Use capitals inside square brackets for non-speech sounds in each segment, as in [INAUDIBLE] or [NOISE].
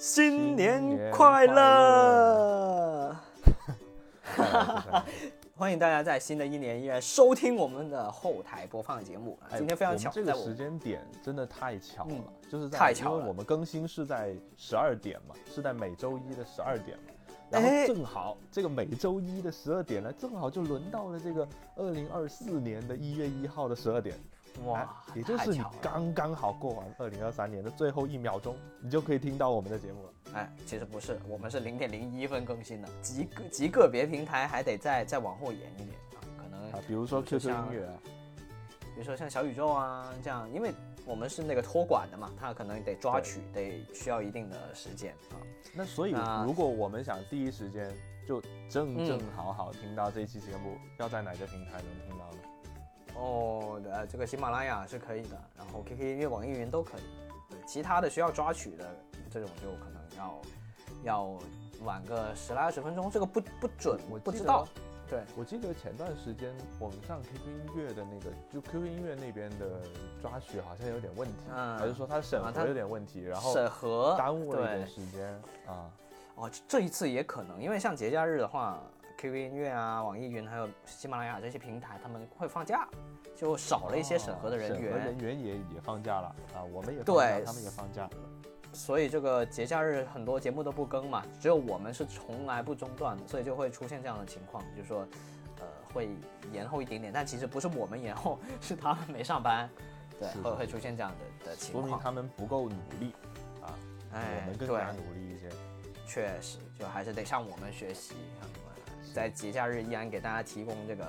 新年年快快乐！[LAUGHS] 欢迎大家在新的一年依然收听我们的后台播放节目。哎今天非常巧，这个时间点真的太巧了，嗯就是在太巧了因为我们更新是在十二点嘛，是在每周一的十二点嘛，然哎后正好这个每周一的十二点呢，正好就轮到了这个二零二四年的一月一号的十二点，哇哎，也就是你刚刚好过完二零二三年的最后一秒钟，你就可以听到我们的节目了。哎，其实不是，我们是零点零一分更新的，极个极个别平台还得再再往后延一点啊，可能啊，比如说 QQ 音乐啊，比如说像小宇宙啊这样，因为我们是那个托管的嘛，它可能得抓取，得需要一定的时间啊。那所以如果我们想第一时间就正嗯。正好好听到这一期节目，要在哪个平台能听到呢？哦，呃，这个喜马拉雅是可以的，然后 QQ 音乐、网易云都可以。对，其他的需要抓取的这种就可能要要晚个十来二十分钟，这个不不准，我不知道。对，我记得前段时间我们上 QQ 音乐的那个，就 QQ 音乐那边的抓取好像有点问题，嗯还是说它审核有点问题，然后审核耽误了一点时间啊。哦，这这一次也可能，因为像节假日的话，QQ 音乐啊、网易云还有喜马拉雅这些平台，他们会放假，就少了一些审核的人员。哦审核人员也也放假了啊，我们也放对，他们也放假。所以这个节假日很多节目都不更嘛，只有我们是从来不中断的，所以就会出现这样的情况，就是说，呃，会延后一点点，但其实不是我们延后，是他们没上班，对，会会出现这样的的情说明况。他们不够努力啊，哎我们更对加努力一些。确实，就还是得向我们学习，向我们在节假日依然给大家提供这个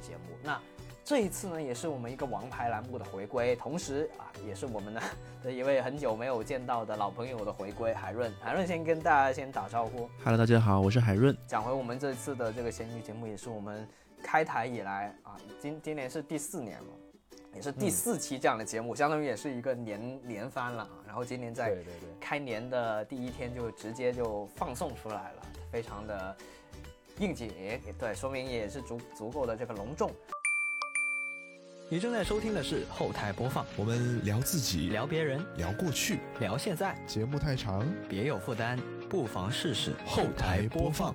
节目。那这一次呢，也是我们一个王牌栏目的回归，同时啊，也是我们呢的一位很久没有见到的老朋友的回归，海润。海润先跟大家先打招呼，Hello，大家好，我是海润。讲回我们这次的这个闲鱼节目，也是我们开台以来啊，今今年是第四年了。也是第四期这样的节目，相当于也是一个年年番了啊。然后今年在开年的第一天就直接就放送出来了，非常的应景，对，说明也是足足够的这个隆重。你正在收听的是后台播放，我们聊自己，聊别人，聊过去，聊现在，节目太长，别有负担，不妨试试后台播放。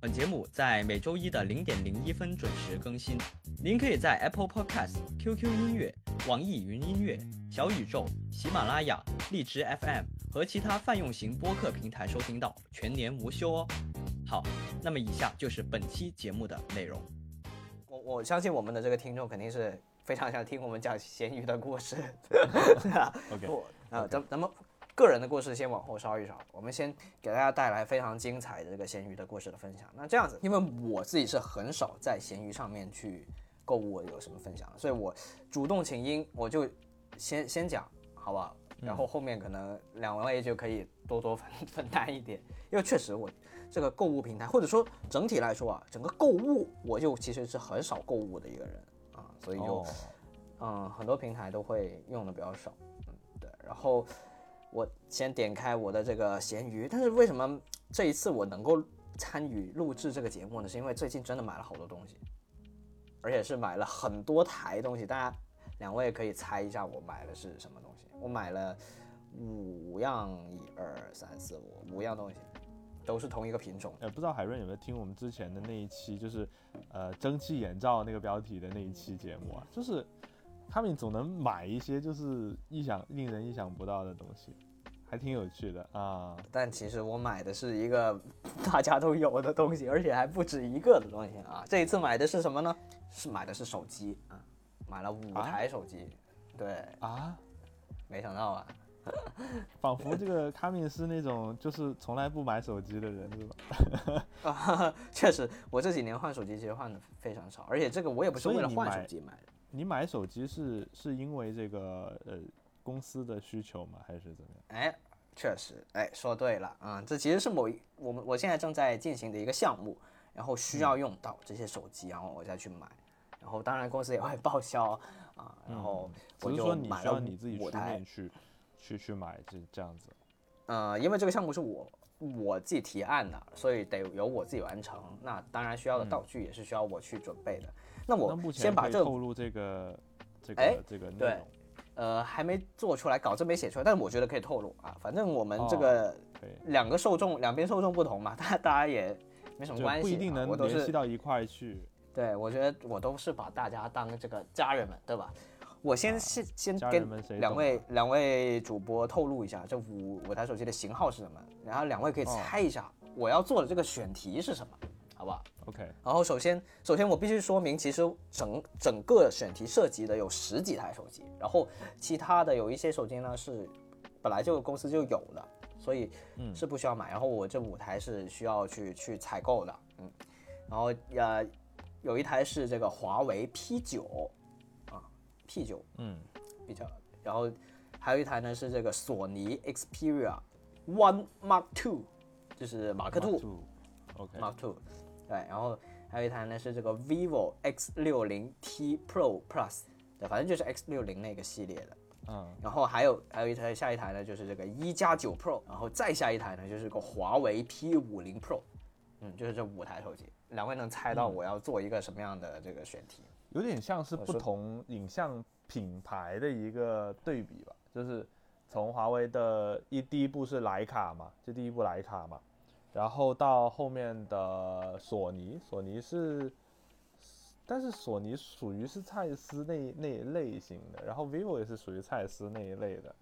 本节目在每周一的零点零一分准时更新，您可以在 Apple Podcast、QQ 音乐、网易云音乐、小宇宙、喜马拉雅、荔枝 FM 和其他泛用型播客平台收听到，全年无休哦。好，那么以下就是本期节目的内容。我我相信我们的这个听众肯定是非常想听我们讲咸鱼的故事。[LAUGHS] OK 我啊，咱咱们个人的故事先往后稍一稍，我们先给大家带来非常精彩的这个咸鱼的故事的分享。那这样子，因为我自己是很少在咸鱼上面去购物有什么分享，所以我主动请缨，我就先先讲，好不好？然后后面可能两位就可以多多分 [LAUGHS] 分担一点，因为确实我这个购物平台，或者说整体来说啊，整个购物我就其实是很少购物的一个人啊，所以就。哦，嗯，很多平台都会用的比较少，嗯，对。然后我先点开我的这个闲鱼，但是为什么这一次我能够参与录制这个节目呢？是因为最近真的买了好多东西，而且是买了很多台东西。大家两位可以猜一下我买的是什么东西？我买了五样，一二三四五五样东西，都是同一个品种。呃，不知道海润有没有听我们之前的那一期，就是呃蒸汽眼罩那个标题的那一期节目啊，就是他们总能买一些就是意想令人意想不到的东西，还挺有趣的啊。但其实我买的是一个 [LAUGHS] 大家都有的东西，而且还不止一个的东西啊。这一次买的是什么呢？是买的是手机啊，买了五啊台手机。对，啊，没想到啊，[LAUGHS] [LAUGHS] 仿佛这个卡米是那种就是从来不买手机的人是吧？啊，[LAUGHS] 确实，我这几年换手机其实换的非常少，而且这个我也不是为了换手机买的。你买手机是是因为这个呃公司的需求吗？还是怎么样？哎，确实，哎，说对了嗯、这其实是某一我们我现在正在进行的一个项目，然后需要用到这些手机，然后我再去买，然后当然公司也会报销啊，然后我就说你需买了五要你自己去去去买这这样子。呃，因为这个项目是我我自己提案的，所以得由我自己完成。那当然需要的道具也是需要我去准备的。那我先把这个透露这个这哎个这个内对容，呃还没做出来，稿子没写出来，但是我觉得可以透露啊。反正我们这哦个，两个受众，两边受众不同嘛，大 [LAUGHS] 家大家也没什么关系、啊，不一定能都联系是到一块去。对，我觉得我都是把大家当这个家人们，对吧？我先先先跟两位两位主播透露一下，这五五台手机的型号是什么，然后两位可以哦猜一下我要做的这个选题是什么，好不好？OK，然后首先，首先我必须说明，其实整整个选题涉及的有十几台手机，然后其他的有一些手机呢是本来就公司就有的，所以嗯是不需要买。然后我这五台是需要去去采购的，嗯，然后呃有一台是这个华为 P 九啊 P 九嗯，比较，然后还有一台呢是这个索尼 Xperia One Mark Two，就是马克兔。，OK，Mark Two，对，然后还有一台呢是这个 vivo X 6 0 T Pro Plus，对，反正就是 X 6 0那个系列的。嗯，然后还有还有一台下一台呢就是这个一加九 Pro，然后再下一台呢就是个华为 P 5 0 Pro，嗯，就是这五台手机。两位能猜到我要做一个什么样的这个选题？有点像是不同影像品牌的一个对比吧，就是从华为的一第一步是徕卡嘛，就第一步徕卡嘛，然后到后面的索尼，索尼是，但是索尼属于是蔡司那那一类型的，然后 vivo 也是属于蔡司那一类的，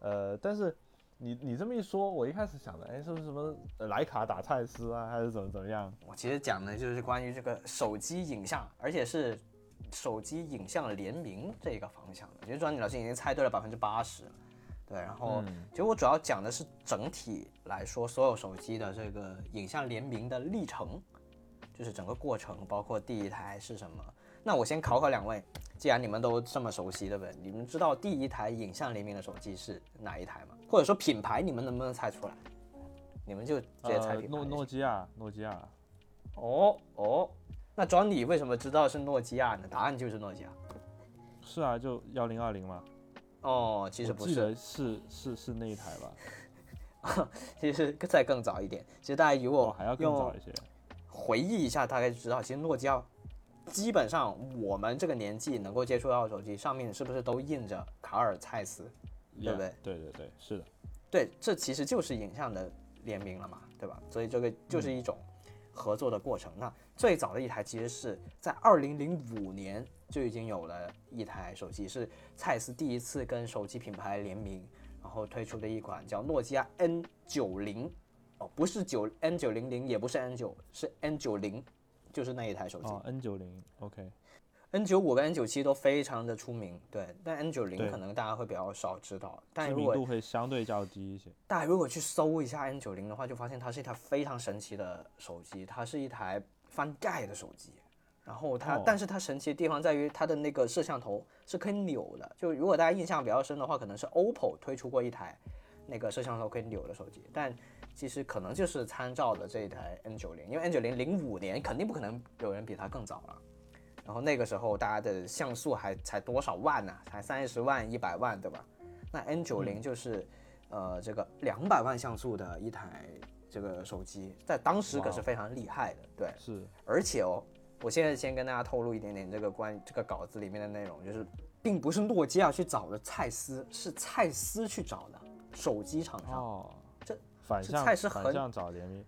呃，但是你你这么一说，我一开始想的，哎，是不是什么呃徕卡打蔡司啊，还是怎么怎么样？我其实讲的就是关于这个手机影像，而且是手机影像联名这个方向的。其实庄尼老师已经猜对了百分之八十，对。然后，嗯其实我主要讲的是整体来说，所有手机的这个影像联名的历程，就是整个过程，包括第一台是什么。那我先考考两位，既然你们都这么熟悉，对不对？你们知道第一台影像联名的手机是哪一台吗？或者说品牌，你们能不能猜出来？你们就直接猜。诺诺基亚，诺基亚。哦哦，那庄你为什么知道是诺基亚呢？答案就是诺基亚。是啊，就幺零二零嘛。哦，其实不是，记得是是是那一台吧？[LAUGHS] 其实再更早一点。其实大家如哦，果还要更早一些。回忆一下，大概就知道，其实诺基亚基本上我们这个年纪能够接触到的手机上面是不是都印着卡尔蔡司？对不对对对对，是的。对，这其实就是影像的联名了嘛，对吧？所以这个就是一种合作的过程。那最早的一台其实是在二零零五年就已经有了一台手机，是蔡司第一次跟手机品牌联名，然后推出的一款叫诺基亚 N 九零，哦，不是九 N 九零零，也不是 N 九，是 N 九零，就是那一台手机。哦，N 九零，OK。N 九五跟 N 九七都非常的出名，对，但 N 九零可能大家会比较少知道，但知如果名度会相对较低一些。大家如果去搜一下 N 九零的话，就发现它是一台非常神奇的手机，它是一台翻盖的手机。然后它，哦但是它神奇的地方在于它的那个摄像头是可以扭的。就如果大家印象比较深的话，可能是 OPPO 推出过一台那个摄像头可以扭的手机，但其实可能就是参照的这一台 N 9 0因为 N 9 0零五年肯定不可能有人比它更早了。然后那个时候大家的像素还才多少万呢、才三十万、一百万，对吧？那 N 9 0就是。呃，这个两百万像素的一台这个手机，在当时可是非常厉害的，对。是，而且哦，我现在先跟大家透露一点点这个关这个稿子里面的内容，就是并不是诺基亚去找的蔡司，是蔡司去找的手机厂商。反向反向找联名，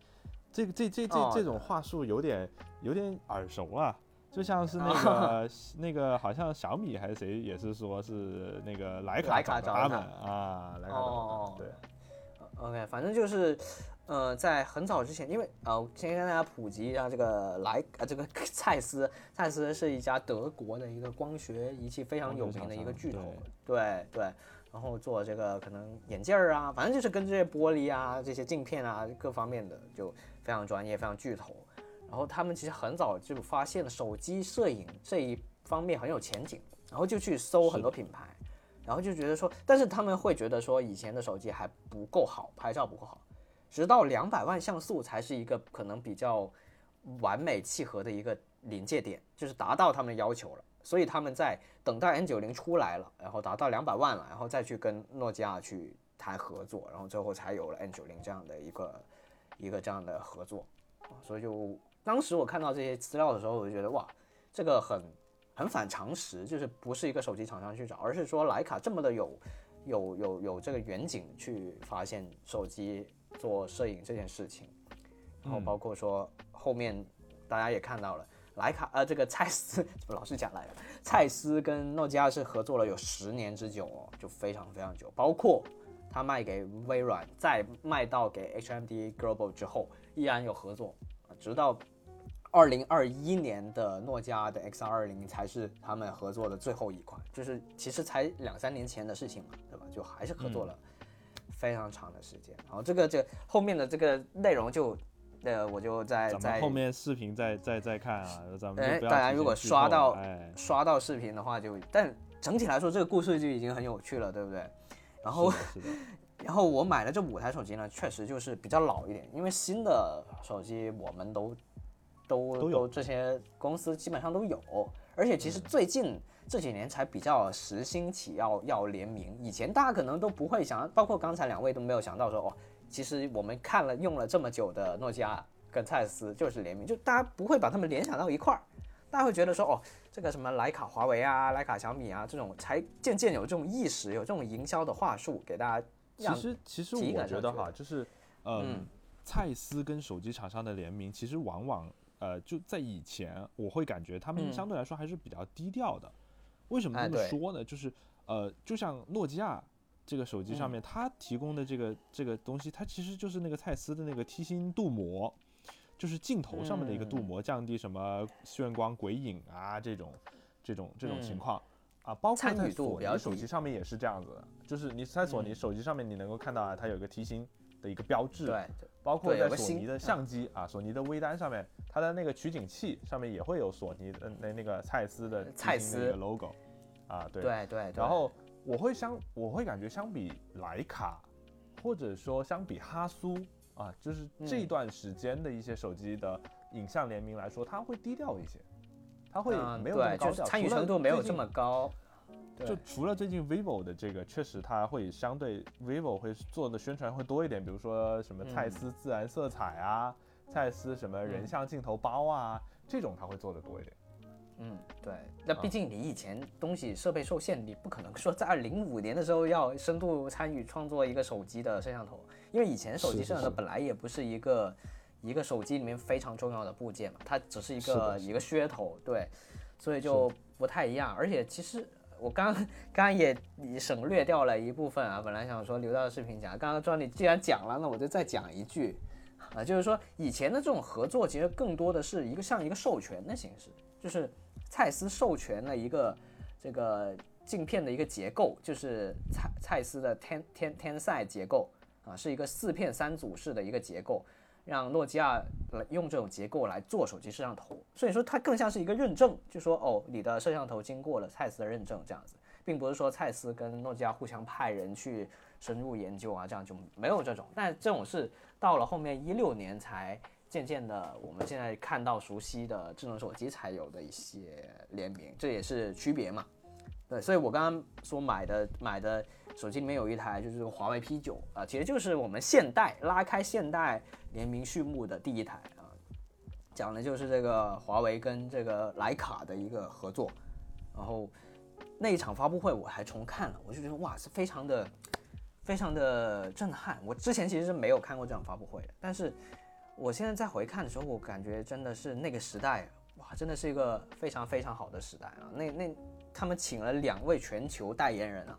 这个这这这哦这种话术有点有点耳熟啊。就像是那哦个 [LAUGHS] 那个，好像小米还是谁也是说是那个莱卡找他们啊，莱卡找哦的，对，OK，反正就是，呃，在很早之前，因为呃，先跟大家普及一下这个莱呃这个 [LAUGHS] 蔡司，蔡司是一家德国的一个光学仪器非常有名的一个巨头，对对，然后做这个可能眼镜儿啊，反正就是跟这些玻璃啊、这些镜片啊各方面的就非常专业、非常巨头。然后他们其实很早就发现了手机摄影这一方面很有前景，然后就去搜很多品牌。然后就觉得说，但是他们会觉得说以前的手机还不够好，拍照不够好，直到两百万像素才是一个可能比较完美契合的一个临界点，就是达到他们的要求了。所以他们在等待 N 9 0出来了，然后达到两百万了，然后再去跟诺基亚去谈合作，然后最后才有了 N 9 0这样的一个一个这样的合作。所以就当时我看到这些资料的时候，我就觉得哇，这个很很反常识，就是不是一个手机厂商去找，而是说徕卡这么的有有有有这个远景去发现手机做摄影这件事情，然后包括说后面大家也看到了。徕卡呃，这个蔡司 [LAUGHS] 怎么老是讲来了？蔡司跟诺基亚是合作了有十年之久哦，就非常非常久。包括他卖给微软，再卖到给 HMD Global 之后，依然有合作，啊直到二零二一年的诺基亚的 X 二零才是他们合作的最后一款，就是其实才两三年前的事情嘛，对吧？就还是合作了非常长的时间。然后这个这个后面的这个内容就。呃，我就在在后面视频再再再看啊，咱们哎，就不要大家如果刷到哎，刷到视频的话就，但整体来说这个故事就已经很有趣了，对不对？然后然后我买的这五台手机呢，确实就是比较老一点，因为新的手机我们都都都有这些公司基本上都有，而且其实最近这几年才比较时兴起要要联名，以前大家可能都不会想，包括刚才两位都没有想到说哦，其实我们看了用了这么久的诺基亚跟蔡司就是联名，就大家不会把他们联想到一块儿。大家会觉得说，哦，这个什么徕卡、华为啊、徕卡、小米啊，这种才渐渐有这种意识，有这种营销的话术，给大家其实其实我觉得哈，就是嗯嗯，蔡司跟手机厂商的联名，其实往往呃就在以前，我会感觉他们嗯相对来说还是比较低调的。为什么哎这么说呢？就是呃，就像诺基亚这个手机上嗯。面，它提供的这个这个东西，它其实就是那个蔡司的那个梯形镀膜。就是镜头上面的一个镀嗯。膜，降低什么眩光、鬼影啊这种这种这种情嗯。况。啊，包括在索尼手机上面也是这样子的，就是你在索尼嗯。手机上面你能够看到啊，它有一个梯形的一个标志，对对。包括在索尼的相机啊，索尼的微单上面，它的那个取景器上面也会有索尼的那那个蔡司的蔡司的 logo 啊，对，对对，然后我会相我会感觉相比徕卡，或者说相比哈苏啊，就是这嗯段时间的一些手机的影像联名来说，它会低调一些，它会嗯没有那么，高参与程度没有这么高。对。就除了最近 vivo 的这个，确实它会相对 vivo 会做的宣传会多一点，比如说什么蔡嗯。司自然色彩啊，蔡司什么人嗯。像镜头包啊，这种它会做的多一点。嗯，对，那毕啊竟你以前东西设备受限，你不可能说在零五年的时候要深度参与创作一个手机的摄像头，因为以前手机摄像头本来也不是一个一个手机里面非常重要的部件嘛，它只是一个一个噱头，对，所以就不太一样。而且其实我刚刚也省略掉了一部分啊，本来想说留到视频讲，刚刚庄你既然讲了，那我就再讲一句。啊，就是说以前的这种合作，其实更多的是一个像一个授权的形式，就是蔡司授权了一个这个镜片的一个结构，就是蔡蔡司的天天天赛结构啊，是一个四片三组式的一个结构，让诺基亚来用这种结构来做手机摄像头，所以说它更像是一个认证，就说哦，你的摄像头经过了蔡司的认证这样子，并不是说蔡司跟诺基亚互相派人去深入研究啊，这样就没有这种，但这种是到了后面一六年才渐渐的，我们现在看到熟悉的智能手机才有的一些联名，这也是区别嘛。对，所以我刚刚说买的买的手机里面有一台就是华为 P 九啊，其实就是我们现代拉开现代联名序幕的第一台啊，讲的就是这个华为跟这个徕卡的一个合作，然后那一场发布会我还重看了，我就觉得哇，是非常的非常的震撼。我之前其实是没有看过这场发布会的，但是我现在再回看的时候，我感觉真的是那个时代，哇，真的是一个非常非常好的时代啊！那那他们请了两位全球代言人啊，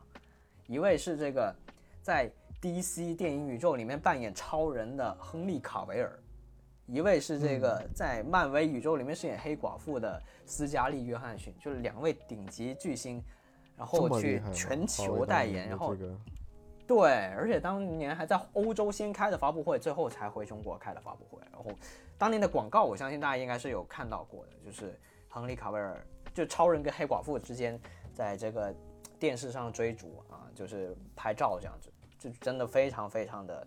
一位是这个在 DC 电影宇宙里面扮演超人的亨利卡维尔，一位是这个在漫威宇宙里面饰演黑寡妇的斯嘉丽约翰逊，就是两位顶级巨星，然后去全球代言，然后对，而且当年还在欧洲先开的发布会，最后才回中国开的发布会。然后当年的广告，我相信大家应该是有看到过的，就是亨利卡维尔就超人跟黑寡妇之间在这个电视上追逐啊，就是拍照这样子，就真的非常非常的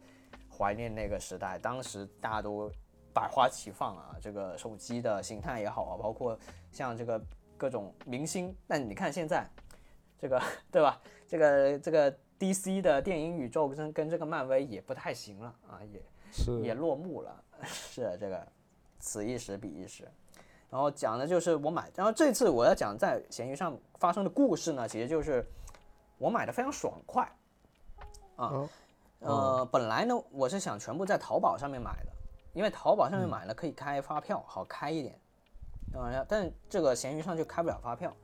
怀念那个时代。当时大家都百花齐放啊，这个手机的形态也好啊，包括像这个各种明星。但你看现在这个对吧？这个这个 DC 的电影宇宙跟跟这个漫威也不太行了啊，也是也落幕了。[LAUGHS] 是这个此一时彼一时。然后讲的就是我买，然后这次我要讲在闲鱼上发生的故事呢，其实就是我买的非常爽快啊。哦呃，本来呢我是想全部在淘宝上面买的，因为淘宝上面买了可以开发票，好开一点。啊，但这个闲鱼上就开不了发票，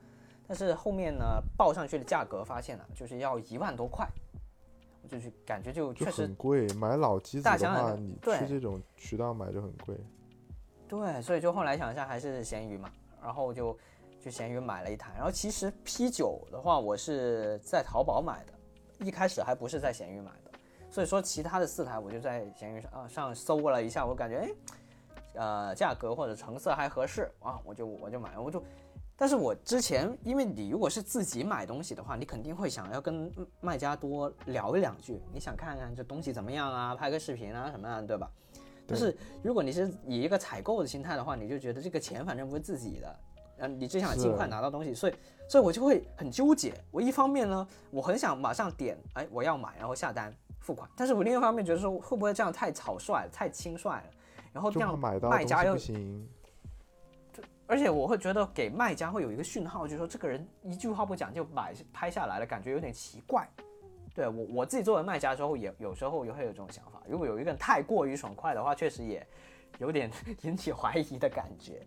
但是后面呢报上去的价格发现了，就是要一万多块，我就是感觉就就确实很贵。买老机子的话，你去这种渠道买就很贵。对，所以就后来想一下还是闲鱼嘛，然后就就闲鱼买了一台。然后其实 P 九的话，我是在淘宝买的，一开始还不是在闲鱼买的。所以说其他的四台我就在闲鱼上啊上搜过了一下，我感觉哎，呃价格或者成色还合适啊，我就我就买，我就。但是我之前，因为你如果是自己买东西的话，你肯定会想要跟卖家多聊一两句，你想看看这东西怎么样啊，拍个视频啊什么的，对吧？但是如果你是以一个采购的心态的话，你就觉得这个钱反正不是自己的，然后你只想尽快拿到东西，所以所以我就会很纠结。我一方面呢，我很想马上点，哎，我要买，然后下单付款，但是我另一方面觉得说会不会这样太草率了，太轻率了，然后这样买到卖家又不行。而且我会觉得给卖家会有一个讯号，就是说这个人一句话不讲就买拍下来了，感觉有点奇怪。对我我自己作为卖家之后，也有时候也会有这种想法。如果有一个人太过于爽快的话，确实也有点引起怀疑的感觉。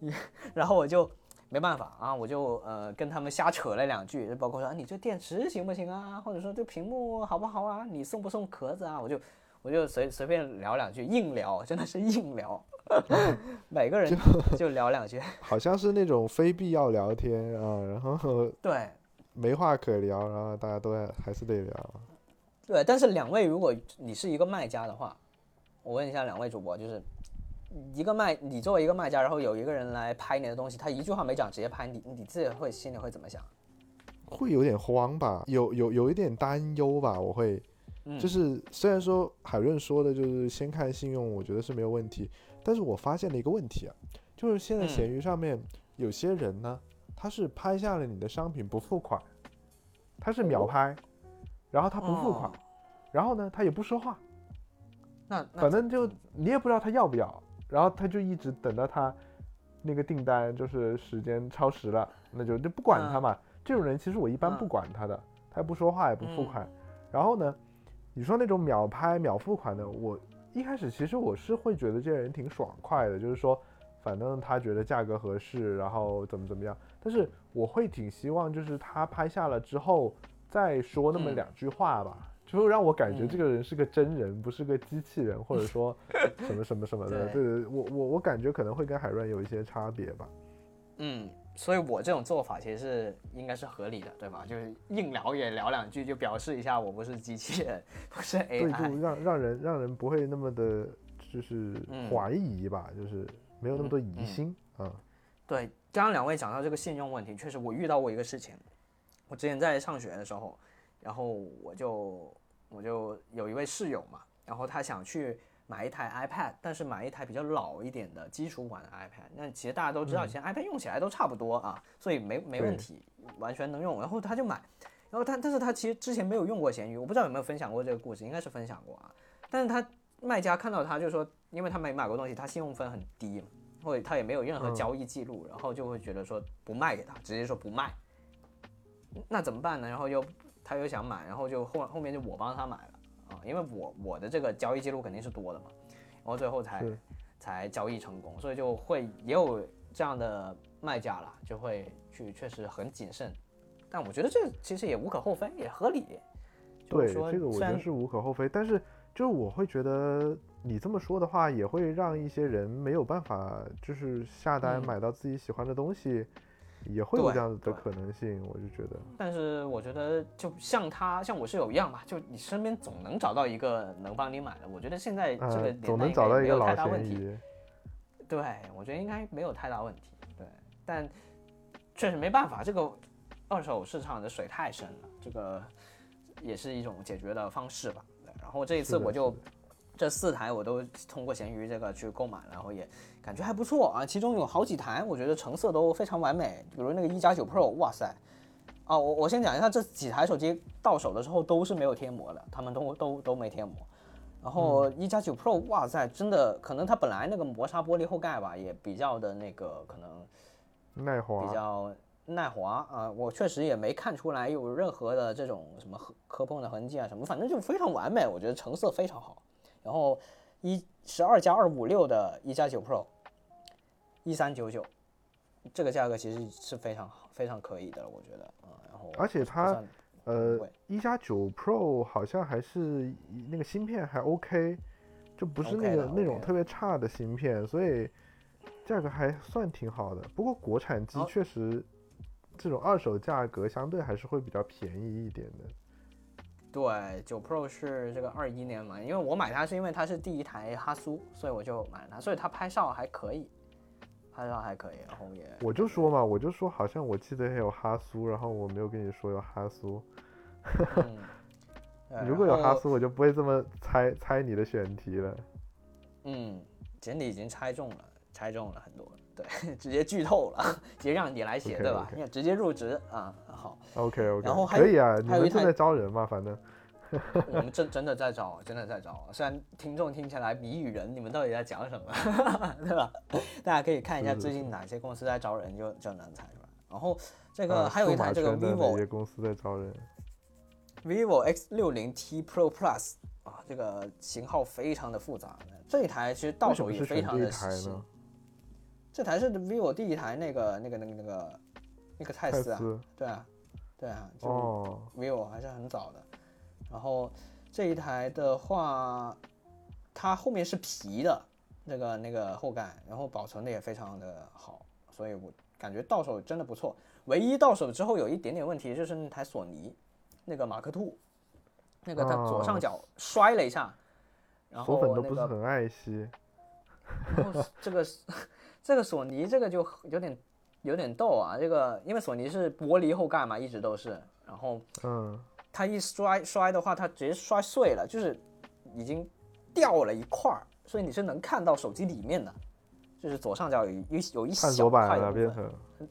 也 [LAUGHS] 然后我就没办法啊，我就呃跟他们瞎扯了两句，包括说、啊、你这电池行不行啊，或者说这屏幕好不好啊，你送不送壳子啊，我就我就随随便聊两句，硬聊，真的是硬聊。[LAUGHS] 每个人 [LAUGHS] 就聊两句，好像是那种非必要聊天啊，然后对没话可聊，然后大家都还是得聊。对。但是两位，如果你是一个卖家的话，我问一下两位主播，就是一个卖，你作为一个卖家，然后有一个人来拍你的东西，他一句话没讲直接拍你，你自己会心里会怎么想？会有点慌吧，有有有一点担忧吧，我会，嗯。就是虽然说海润说的就是先看信用，我觉得是没有问题，但是我发现了一个问题啊，就是现在嗯。闲鱼上面有些人呢，他是拍下了你的商品不付款，他是秒哦。拍，然后他不付款哦，然后呢他也不说话，那那反正就你也不知道他要不要，然后他就一直等到他那个订单就是时间超时了，那就就不管他嘛。这种人其实我一般不嗯管他的，他也不说话也不付嗯款。然后呢，你说那种秒拍秒付款的，我一开始其实我是会觉得这个人挺爽快的，就是说反正他觉得价格合适，然后怎么怎么样。但是我会挺希望就是他拍下了之后再说那么嗯两句话吧。就让我感觉嗯这个人是个真人，不是个机器人，或者说 [LAUGHS] 什么什么什么的。对对，我我我感觉可能会跟海润有一些差别吧。嗯，所以我这种做法其实是应该是合理的，对吧？就是硬聊也聊两句，就表示一下我不是机器人，不是 [LAUGHS] 对，就 AI。让让人让人不会那么的，就是嗯怀疑吧，就是没有那么多疑嗯心啊。对，刚刚两位讲到这个信用问题，确实我遇到过一个事情。我之前在上学的时候，然后我就我就有一位室友嘛，然后他想去买一台 iPad，但是买一台比较老一点的基础款的 iPad。那其实大家都知道，以前 iPad 用起来都差不多啊，所以没没问题，完全能用。然后他就买，然后他但是他其实之前没有用过闲鱼，我不知道有没有分享过这个故事，应该是分享过啊。但是他卖家看到他就说，因为他没买过东西，他信用分很低嘛。或者他也没有任何嗯交易记录，然后就会觉得说不卖给他，直接说不卖。那怎么办呢？然后又他又想买，然后就后后面就我帮他买了啊，因为我我的这个交易记录肯定是多的嘛，然后最后才才交易成功，所以就会也有这样的卖家啦，就会去确实很谨慎，但我觉得这其实也无可厚非，也合理。就是对，说这个我觉得是无可厚非，但是就是我会觉得你这么说的话，也会让一些人没有办法，就是下单嗯买到自己喜欢的东西，也会有这样子的可能性。我就觉得，但是我觉得，就像他像我室友一样吧，就你身边总能找到一个能帮你买的。我觉得现在这个呃，年代总能应该没有找到一个老太大问题。对，我觉得应该没有太大问题。对，但确实没办法，这个二手市场的水太深了，这个也是一种解决的方式吧。对，然后这一次我就这四台我都通过闲鱼这个去购买，然后也感觉还不错啊。其中有好几台我觉得成色都非常完美，比如那个一加九 Pro，哇塞！啊，我我先讲一下，这几台手机到手的时候都是没有贴膜的，他们都都都没贴膜。然后一加九 Pro，哇塞，真的可能它本来那个磨砂玻璃后盖吧，也比较的那个可能耐滑，比较耐滑啊，我确实也没看出来有任何的这种什么磕磕碰的痕迹啊什么，反正就非常完美，我觉得成色非常好。然后一十二加二五六的一加九 Pro，一三九九，这个价格其实是非常好非常可以的，我觉得啊。然后而且它呃，一加九 Pro 好像还是那个芯片还 OK，就不是那个的那种特别差的芯片，所以价格还算挺好的。不过国产机确实这种二手价格相对还是会比较便宜一点的。对，九 Pro 是这个二一年嘛，因为我买它是因为它是第一台哈苏，所以我就买了它，所以它拍照还可以，拍照还可以，然后也我就说嘛，我就说好像我记得也有哈苏，然后我没有跟你说有哈苏。嗯，[LAUGHS] 对如果有哈苏，我就不会这么猜猜你的选题了。嗯，简历已经猜中了，猜中了很多，对，[LAUGHS] 直接剧透了，[LAUGHS] 直接让你来写对吧因为直接入职啊，好，OK OK，然后还可以啊，你还有一台们正在招人嘛，反正 [LAUGHS] 我们真真的在找，真的在找。虽然听众听起来谜语人，你们到底在讲什么，对吧？大家可以看一下最近哪些公司在招人，就就能猜出来。然后这啊个还有一台这个圈的哪 vivo 些公司在招人？vivo X 六零 T Pro Plus 啊，这个型号非常的复杂。这一台其实到手也非常的。这台是 vivo 第一台那个那个那个那个那个泰泰斯啊，对啊，对啊，就哦，vivo 还是很早的。然后这一台的话，它后面是皮的那个那个后盖，然后保存的也非常的好，所以我感觉到手真的不错。唯一到手之后有一点点问题，就是那台索尼那个马克兔，那个它左上哦角摔了一下，然粉都不是很爱惜。然后这个 [LAUGHS] 这个索尼这个就有点有点逗啊，这个因为索尼是玻璃后盖嘛，一直都是，然后嗯，它一摔摔的话，它直接摔碎了，就是已经掉了一块儿，所以你是能看到手机里面的，就是左上角有一有一小块的。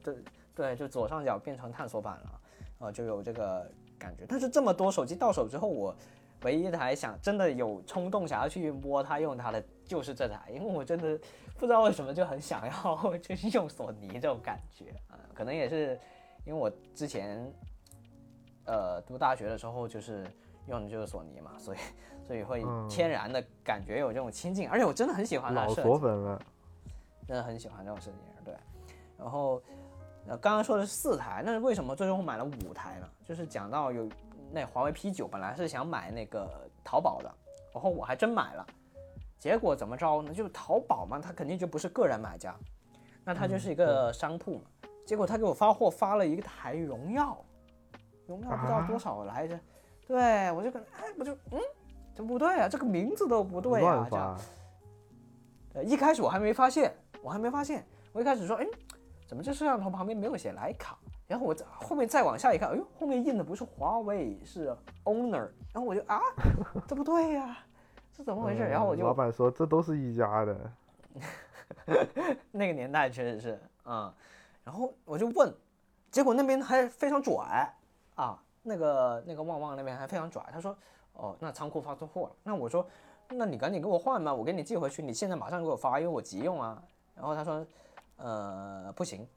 对对，就左上角变成探索版了，啊，就有这个感觉。但是这么多手机到手之后，我唯一一台想真的有冲动想要去摸它用它的，就是这台，因为我真的不知道为什么就很想要就是用索尼这种感觉啊，可能也是因为我之前呃读大学的时候就是用的就是索尼嘛，所以所以会嗯天然的感觉有这种亲近，而且我真的很喜欢老设计。索粉了，真的很喜欢这种设计人，对。然后，呃，刚刚说的是四台，那是为什么最终我买了五台呢？就是讲到有那华为 P 九，本来是想买那个淘宝的，然后我还真买了，结果怎么着呢？就是淘宝嘛，它肯定就不是个人买家，那它就是一个商铺嘛。结果他给我发货发了一台荣耀，荣耀不知道多少来着，对我就跟哎，我就嗯，这不对啊，这个名字都不对啊乱，这样。发。呃，一开始我还没发现，我还没发现，我一开始说，哎，怎么这摄像头旁边没有写徕卡？然后我再后面再往下一看，哎呦，后面印的不是华为，是 Owner，然后我就啊，这不对呀、这怎么回事？然后我就嗯老板说这都是一家的，[LAUGHS] 那个年代确实是，嗯，然后我就问，结果那边还非常拽啊，那个那个旺旺那边还非常拽，他说，哦，那仓库发错货了，那我说，那你赶紧给我换吧，我给你寄回去，你现在马上给我发，因为我急用啊。然后他说，呃，不行，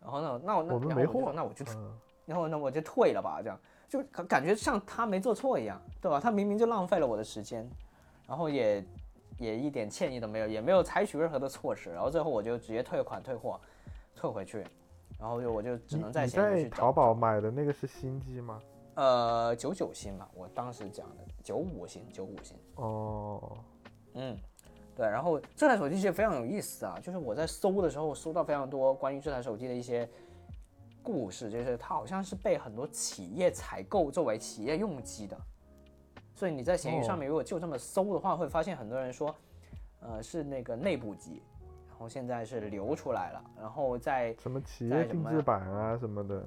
然后呢，那我那我们没货那我就嗯，然后呢，我就退了吧，这样就感感觉像他没做错一样，对吧？他明明就浪费了我的时间，然后也也一点歉意都没有，也没有采取任何的措施，然后最后我就直接退款退货，退回去，然后就我就只能在在淘宝买的那个是新机吗？呃九九新吧，我当时讲的九五新九五新，哦，嗯。对，然后这台手机其实非常有意思啊，就是我在搜的时候搜到非常多关于这台手机的一些故事，就是它好像是被很多企业采购作为企业用机的，所以你在闲鱼上哦。面如果就这么搜的话，会发现很多人说，呃，是那个内部机，然后现在是流出来了，然后在什么企业定制版啊什么的，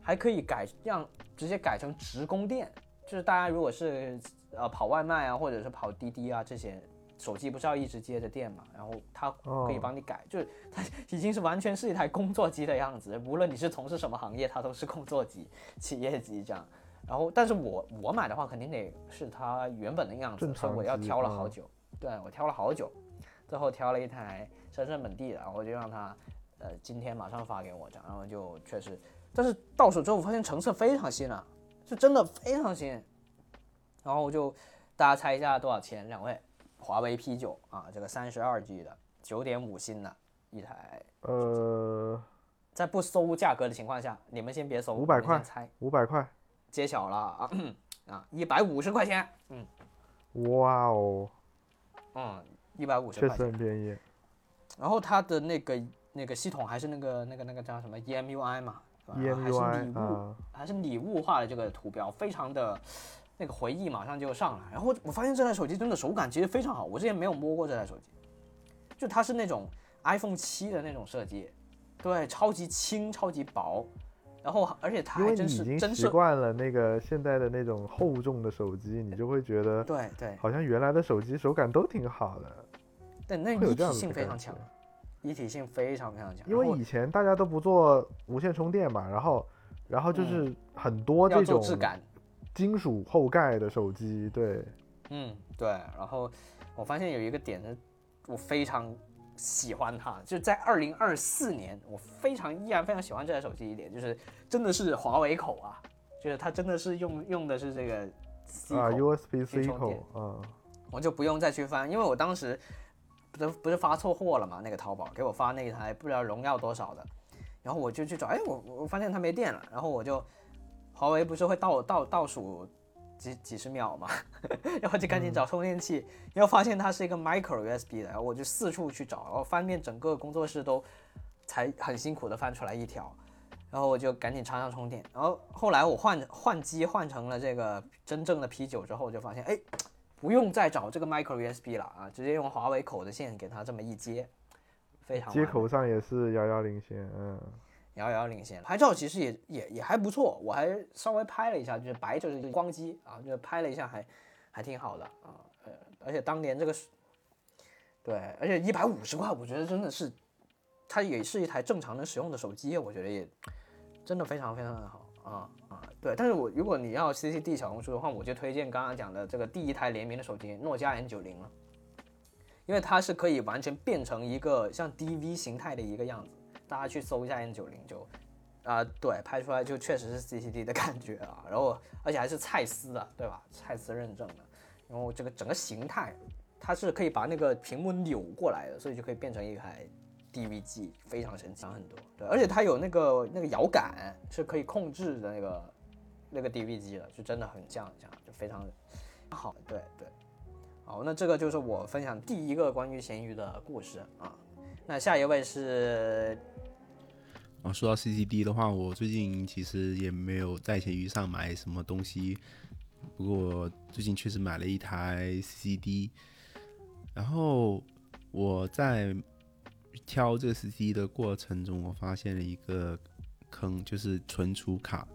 还可以改让直接改成直供电，就是大家如果是呃跑外卖啊，或者是跑滴滴啊这些，手机不是要一直接着电嘛，然后它可以哦帮你改，就是它已经是完全是一台工作机的样子，无论你是从事什么行业，它都是工作机、企业机这样。然后，但是我我买的话，肯定得是它原本的样子，所以我要挑了好嗯久。对我挑了好久，最后挑了一台深圳本地的，然后就让他呃今天马上发给我，这样，然后就确实，但是到手之后我发现成色非常新啊，是真的非常新。然后就大家猜一下多少钱？两位，华为 P 9啊，这个三十二 G 的，九点五芯的一台，呃，在不搜价格的情况下，你们先别搜，500你们先块猜，五百块，揭晓了啊啊，一百五十块钱，嗯。哇哦，嗯，一百五十确实块钱。很便宜。然后它的那个那个系统还是那个那个那个叫什么 EMUI 嘛，还是礼物，啊，还是礼物化的这个图标，非常的那个回忆马上就上来。然后我发现这台手机真的手感其实非常好，我之前没有摸过这台手机，就它是那种 iPhone 七的那种设计，对，超级轻，超级薄，然后而且它还真是真是习惯了那个现在的那种厚重的手机，你就会觉得对对好像原来的手机手感都挺好的。对，那一体性非常强，一体性非常非常强。因为以前大家都不做无线充电嘛，然后然后就是很多这种质感，金属后盖的手机，对，嗯，对。然后我发现有一个点呢，我非常喜欢它，就是在二零二四年，我非常依然非常喜欢这台手机一点，就是真的是华为口啊，就是它真的是用用的是这个 C 口，啊 USB C 口啊，我就不用再去翻，因为我当时不是不是发错货了嘛，那个淘宝给我发那一台不知道荣耀多少的，然后我就去找，哎，我我发现它没电了，然后我就华为不是会倒倒倒数几几十秒嘛，然后就赶紧找充电器，然后发现它是一个 micro USB 的，然后我就四处去找，然后翻遍整个工作室都才很辛苦的翻出来一条。然后我就赶紧插上充电，然后后来我换换机换成了这个真正的 P 9之后，就发现，哎，不用再找这个 micro USB 了啊，直接用华为口的线给它这么一接，非常接口上也是遥遥领先，嗯，遥遥领先。拍照其实也也也还不错，我还稍微拍了一下，就是白就是光机啊，就是拍了一下还还挺好的啊，呃，而且当年这个，对，而且一百五十块，我觉得真的是，它也是一台正常能使用的手机，我觉得也真的非常非常的好啊啊，对。但是我如果你要 CCD 小红书的话，我就推荐刚刚讲的这个第一台联名的手机诺基亚 N 9 0了。因为它是可以完全变成一个像 DV 形态的一个样子，大家去搜一下 N 9 0就，啊、对，拍出来就确实是 CCD 的感觉啊，然后而且还是蔡司的，对吧？蔡司认证的，然后这个整个形态，它是可以把那个屏幕扭过来的，所以就可以变成一台 DV 机，非常神奇，强很多。对，而且它有那个那个摇杆是可以控制的那个那个 DV 机的，就真的很像这样，就非常好。对对。好，那这个就是我分享第一个关于闲鱼的故事啊。那下一位是啊，说到 CCD 的话，我最近其实也没有在闲鱼上买什么东西，不过最近确实买了一台 C D，然后我在挑这个 CCD 的过程中，我发现了一个坑，就是存储卡，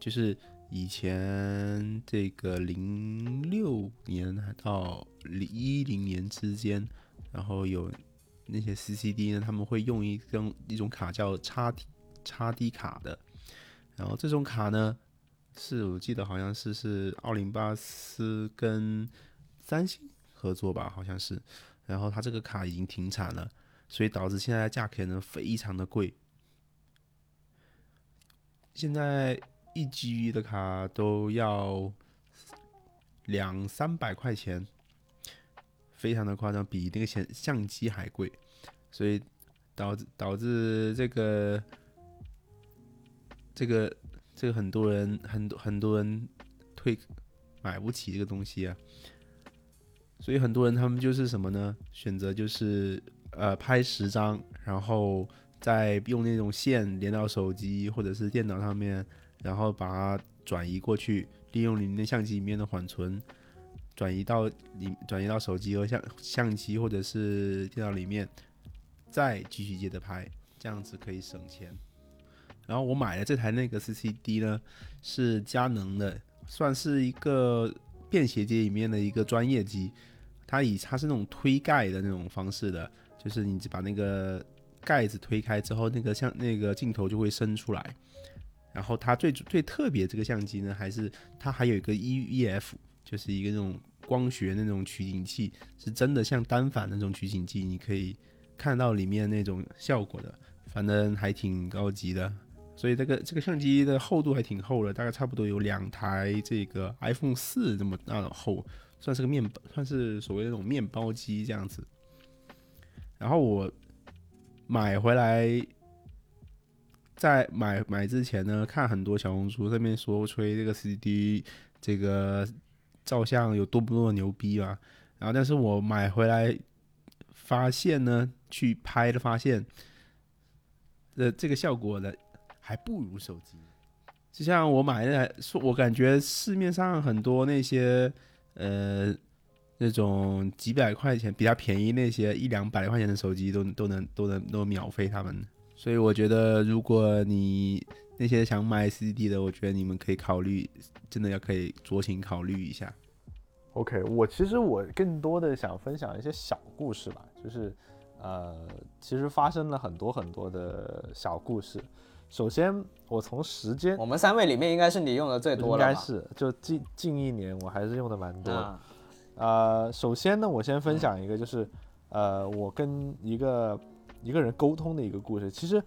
就是以前这个零六年到零一零年之间，然后有那些 CCD 呢，他们会用一种一种卡叫叉 T 叉 D 卡的，然后这种卡呢，是我记得好像是是奥林巴斯跟三星合作吧，好像是，然后它这个卡已经停产了，所以导致现在价格呢非常的贵，现在一 G 的卡都要两三百块钱，非常的夸张，比那个相相机还贵，所以导致导致这个这个这个很多人很多很多人退买不起这个东西啊，所以很多人他们就是什么呢？选择就是呃拍十张，然后再用那种线连到手机或者是电脑上面，然后把它转移过去，利用你的相机里面的缓存。转移到里转移到手机和相相机或者是电脑里面，再继续接着拍，这样子可以省钱。然后我买的这台那个 CCD 呢，是佳能的，算是一个便携机里面的一个专业机。它以它是那种推盖的那种方式的，就是你把那个盖子推开之后，那个像那个镜头就会伸出来。然后它最最特别这个相机呢，还是它还有一个 EEF，就是一个那种光学那种取景器，是真的像单反那种取景器，你可以看到里面那种效果的，反正还挺高级的。所以这个这个相机的厚度还挺厚的，大概差不多有两台这个 iPhone 四这么大的厚，算是个面包，算是所谓那种面包机这样子。然后我买回来，在买买之前呢，看很多小红书上面说吹这个 CD 这个照相有多么多么牛逼啊。然后但是我买回来发现呢，去拍的发现，呃，这个效果呢还不如手机。就像我买的，说我感觉市面上很多那些呃那种几百块钱比较便宜那些一两百块钱的手机都都能都能都秒飞他们。所以我觉得，如果你那些想买 CD 的，我觉得你们可以考虑，真的要可以酌情考虑一下。OK，我其实我更多的想分享一些小故事吧，就是呃，其实发生了很多很多的小故事。首先，我从时间我们三位里面应该是你用的最多应？该是就近近一年我还是用的蛮多的。啊，呃，首先呢，我先分享一个，就是呃，我跟一个一个人沟通的一个故事。其实，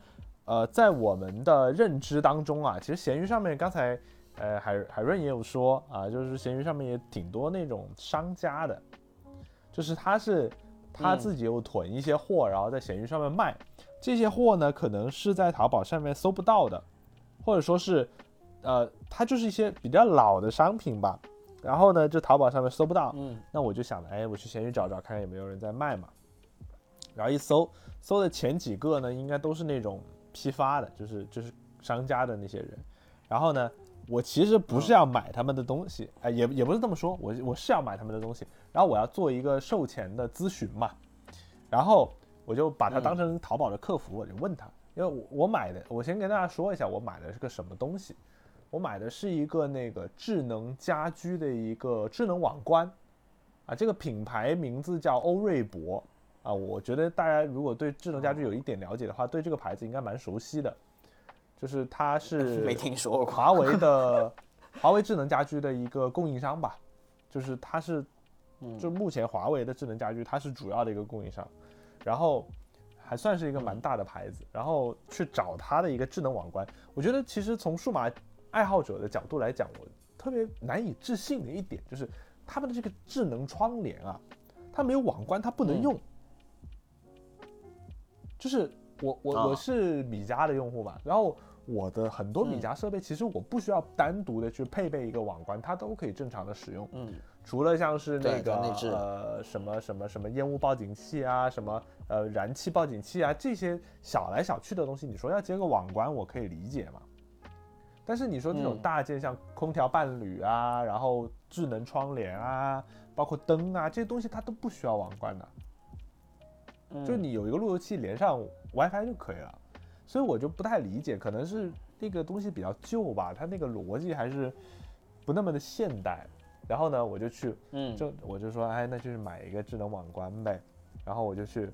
呃，在我们的认知当中啊，其实闲鱼上面刚才呃海海润也有说啊，就是闲鱼上面也挺多那种商家的，就是他是他嗯自己有囤一些货，然后在闲鱼上面卖。这些货呢，可能是在淘宝上面搜不到的，或者说是，呃，它就是一些比较老的商品吧。然后呢，就淘宝上面搜不到，嗯那我就想着，哎，我去闲鱼找找，看看有没有人在卖嘛。然后一搜，搜的前几个呢，应该都是那种批发的，就是就是商家的那些人。然后呢，我其实不是要买他们的东西，哎，也也不是这么说，我我是要买他们的东西，然后我要做一个售前的咨询嘛。然后我就把它当成淘宝的客服，我就问他，因为我我买的，我先跟大家说一下，我买的是个什么东西。我买的是一个那个智能家居的一个智能网关，啊，这个品牌名字叫欧瑞博，啊，我觉得大家如果对智能家居有一点了解的话，对这个牌子应该蛮熟悉的，就是它是 [LAUGHS] 没听说过。华为的华为智能家居的一个供应商吧，就是它是，就目前华为的智能家居它是主要的一个供应商，然后还算是一个蛮大的牌子，然后去找它的一个智能网关，我觉得其实从数码爱好者的角度来讲，我特别难以置信的一点就是他们的这个智能窗帘啊，它没有网关，它不能嗯。用。就是我我我啊是米家的用户嘛，然后我的很多米嗯家设备其实我不需要单独的去配备一个网关，它都可以正常的使用。嗯，除了像是那个呃什么什么什么烟雾报警器啊，什么呃燃气报警器啊，这些小来小去的东西，你说要接个网关，我可以理解嘛。但是你说这种嗯大件，像空调伴侣啊，然后智能窗帘啊，包括灯啊，这些东西它都不需要网关的。嗯就你有一个路由器连上 WiFi 就可以了，所以我就不太理解，可能是那个东西比较旧吧，它那个逻辑还是不那么的现代。然后呢，我就去，嗯就我就说，哎，那就是买一个智能网关呗。然后我就去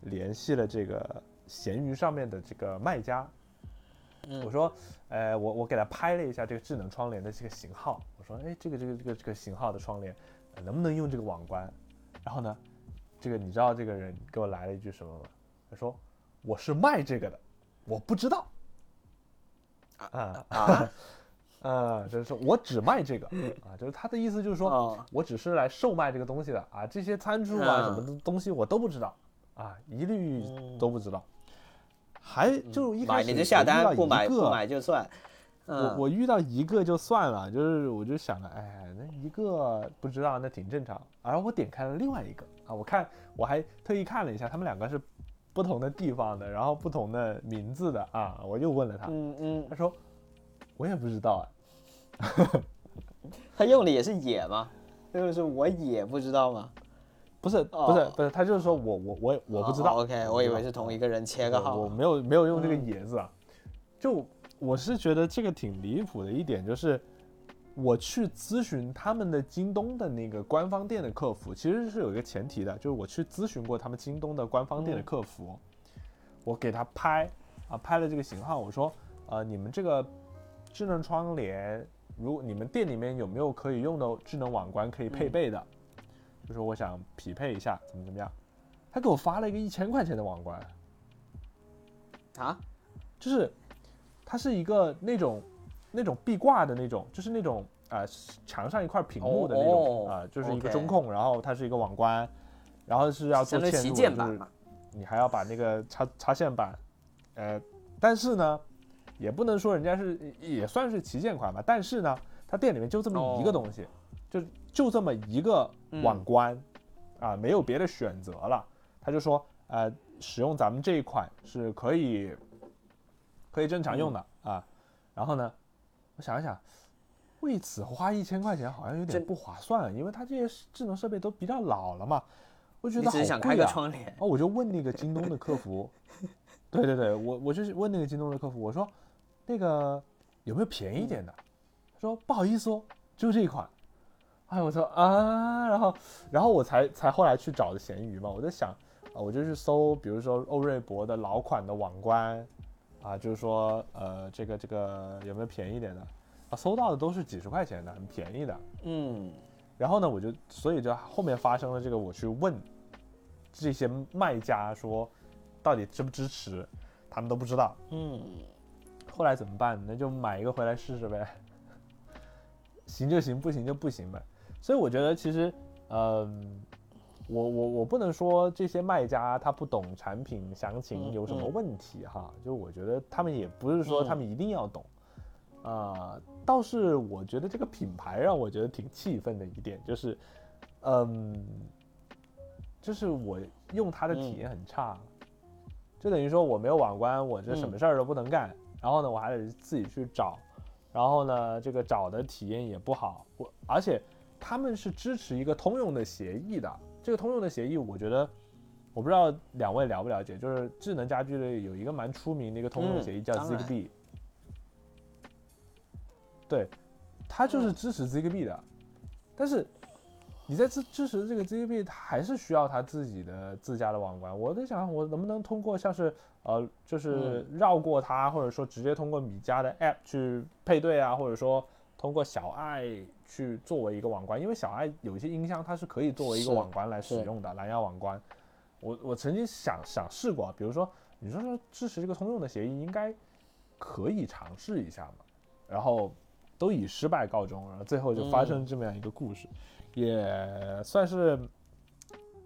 联系了这个闲鱼上面的这个卖家，嗯我说，呃，我我给他拍了一下这个智能窗帘的这个型号，我说，哎，这个这个这个这个型号的窗帘、呃能不能用这个网关？然后呢，这个你知道这个人给我来了一句什么吗？他说我是卖这个的，我不知道。啊啊，[LAUGHS] 啊，就是说我只卖这个啊，就是他的意思就是说，哦，我只是来售卖这个东西的啊，这些参数啊嗯什么的东西我都不知道啊，一律嗯都不知道。还就一开买始你就下单，不买不买就算。我嗯，我遇到一个就算了，就是我就想着，哎，那一个不知道那挺正常。然后我点开了另外一个啊，我看我还特意看了一下，他们两个是不同的地方的，然后不同的名字的啊，我又问了他，嗯嗯，他说我也不知道啊，[LAUGHS] 他用的也是也吗？就是我也不知道吗？不是不是哦不是，他就是说我我我我不知道。哦 OK，我以为是同一个人切个号。我我没有没有用这个嗯“野”字啊，就我是觉得这个挺离谱的一点就是，我去咨询他们的京东的那个官方店的客服，其实是有一个前提的，就是我去咨询过他们京东的官方店的嗯客服，我给他拍啊拍了这个型号，我说呃你们这个智能窗帘，如你们店里面有没有可以用的智能网关可以配备的？就说我想匹配一下，怎么怎么样？他给我发了一个一千块钱的网关，啊，就是它是一个那种那种壁挂的那种，就是那种呃墙上一块屏幕的那种哦啊、就是一个中控，然后它是一个网关，然后是要做相当于旗嵌入的，就是。你还要把那个插插线板，呃，但是呢，也不能说人家是也算是旗舰款吧，但是呢，它店里面就这么一个哦东西，就就这么一个网关，啊，没有别的选择了。他就说，呃，使用咱们这一款是可以可以正常用的、啊。然后呢，我想一想，为此花一千块钱好像有点不划算，因为它这些智能设备都比较老了嘛，我觉得好只是想开个贵啊。窗帘，哦，我就问那个京东的客服，[LAUGHS] 对对对，我我就是问那个京东的客服，我说那个有没有便宜一点的？他说不好意思哦，就这一款。哎，我说啊，然后然后我才才后来去找的闲鱼嘛，我在想啊，我就去搜，比如说欧瑞博的老款的网关，啊，就是说呃这个这个有没有便宜一点的？啊，搜到的都是几十块钱的，很便宜的。嗯，然后呢，我就所以就后面发生了这个，我去问这些卖家说，到底支不支持，他们都不知道。嗯，后来怎么办？那就买一个回来试试呗，[LAUGHS] 行就行，不行就不行呗。所以我觉得其实，嗯，我我我不能说这些卖家他不懂产品详情嗯有什么嗯。问题哈，就我觉得他们也不是说嗯。他们一定要懂。啊、倒是我觉得这个品牌让我觉得挺气愤的一点就是，嗯，就是我用它的体验很差，就等于说我没有网关，我这什么事儿都不能干，然后呢，我还得自己去找，然后呢，这个找的体验也不好，我而且他们是支持一个通用的协议的，这个通用的协议，我觉得。我不知道两位了不了解，就是智能家居的有一个蛮出名的一个通用嗯协议叫 Zigbee，、对，它就是支持 Zigbee 的，但是你在支支持这个 Zigbee，它还是需要它自己的自家的网关。我在想，我能不能通过像是呃，就是绕过它，或者说直接通过米家的 App 去配对啊，或者说通过小爱去作为一个网关，因为小爱有一些音箱它是可以作为一个网关来使用的，蓝牙网关。我我曾经想想试过，比如说你说说支持这个通用的协议，应该可以尝试一下嘛，然后都以失败告终，然后最后就发生这么样一个故事，也算是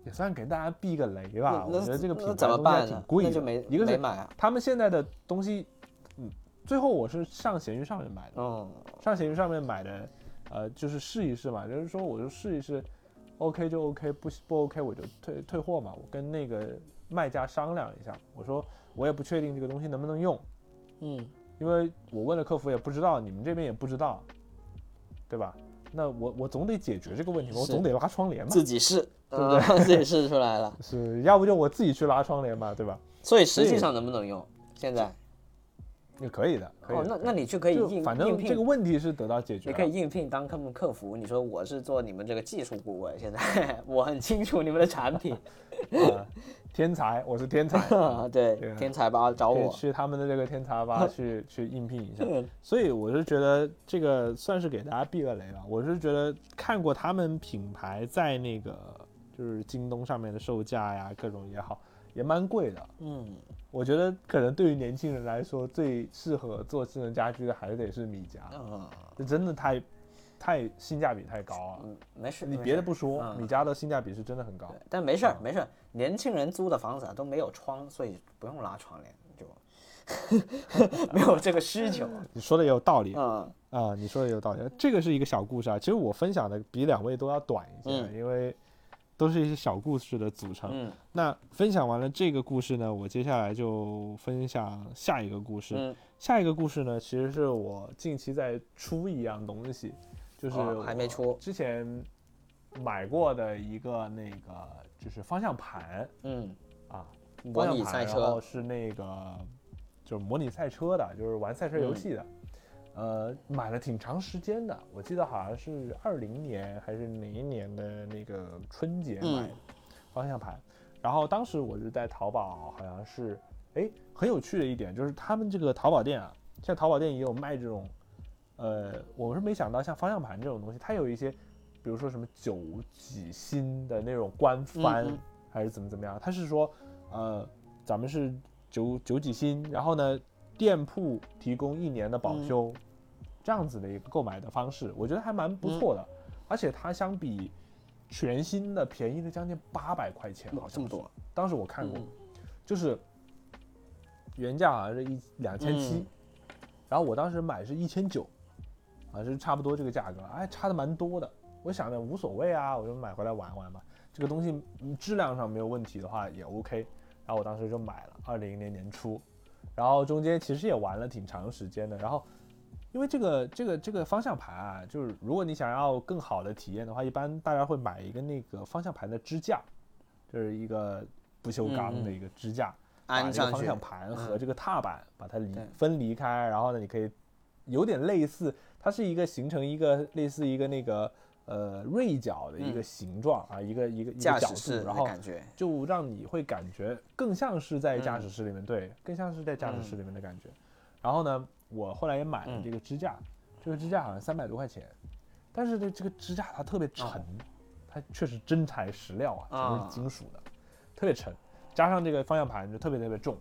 也算给大家避个雷吧。我觉得这个品牌怎么东西还办呢？挺贵就没一个是没买啊。他们现在的东西，嗯，最后我是上闲鱼上面买的，嗯，上闲鱼上面买的，呃，就是试一试嘛，就是说我就试一试，OK 就 OK，不不 OK 我就退退货嘛。我跟那个卖家商量一下，我说我也不确定这个东西能不能用，嗯，因为我问了客服也不知道，你们这边也不知道，对吧？那我我总得解决这个问题嘛，我总得拉窗帘嘛，自己试，对不对嗯自己试出来了。是要不就我自己去拉窗帘嘛，对吧？所以实际上能不能用？现在也可以的，可以哦，那那你就可以应应反正这个，问题是得到解决了。你可以应聘当他们客服。你说我是做你们这个技术顾问，现在我很清楚你们的产品。啊，[LAUGHS] 天才，我是天才，[LAUGHS] 对天才吧找我。去他们的这个天才吧 [LAUGHS] 去去应聘一下。对所以我是觉得这个算是给大家避个雷了。我是觉得看过他们品牌在那个就是京东上面的售价呀，各种也好，也蛮贵的。嗯，我觉得可能对于年轻人来说，最适合做智能家居的还是得是米家，嗯这真的太太性价比太高了。嗯，没事。你别的不说，嗯米家的性价比是真的很高。但没事儿，没事儿。年轻人租的房子啊都没有窗，所以不用拉窗帘，就 [LAUGHS] 没有这个需求。[LAUGHS] 你说的也有道理。嗯啊，你说的有道理，这个是一个小故事啊。其实我分享的比两位都要短一些，嗯因为都是一些小故事的组成。嗯。那分享完了这个故事呢，我接下来就分享下一个故事。嗯，下一个故事呢，其实是我近期在出一样东西，就是哦还没出。之前买过的一个那个就是方向盘。嗯，啊，模拟赛车，是那个就是模拟赛车的，就是玩赛车游戏的。呃，买了挺长时间的，我记得好像是二零年还是哪一年的那个春节买的方向盘。然后当时我就在淘宝，好像是，哎，很有趣的一点就是他们这个淘宝店啊，像淘宝店也有卖这种呃，我是没想到像方向盘这种东西，它有一些，比如说什么九几新的那种官方，嗯嗯还是怎么怎么样，它是说，呃，咱们是九九几新，然后呢，店铺提供一年的保嗯修，这样子的一个购买的方式，我觉得还蛮不错的，而且它相比全新的便宜了将近八百块钱，好像是这么多，当时我看过，嗯就是原价好像是一两千七嗯，然后我当时买是一千九，啊，是差不多这个价格，哎，差的蛮多的。我想着无所谓啊，我就买回来玩玩嘛。这个东西嗯质量上没有问题的话也 OK，然后我当时就买了，二零年年初，然后中间其实也玩了挺长时间的，然后。因为这个这个这个方向盘啊，就是如果你想要更好的体验的话，一般大家会买一个那个方向盘的支架，就是一个不锈钢的一个支架，把这个方向盘和这个踏板把它离分离开，然后呢，你可以有点类似，它是一个形成一个类似一个那个呃锐角的一个嗯形状啊，一个一个一个角度，然后就让你会感觉更像是在驾嗯驶室里面，对，更像是在驾驶室嗯里面的感觉。然后呢，我后来也买了嗯这个支架，这个支架好像三百多块钱，但是这，这个支架它特别沉，它确实真材实料啊，全是金属的，特别沉，加上这个方向盘就特别特别重。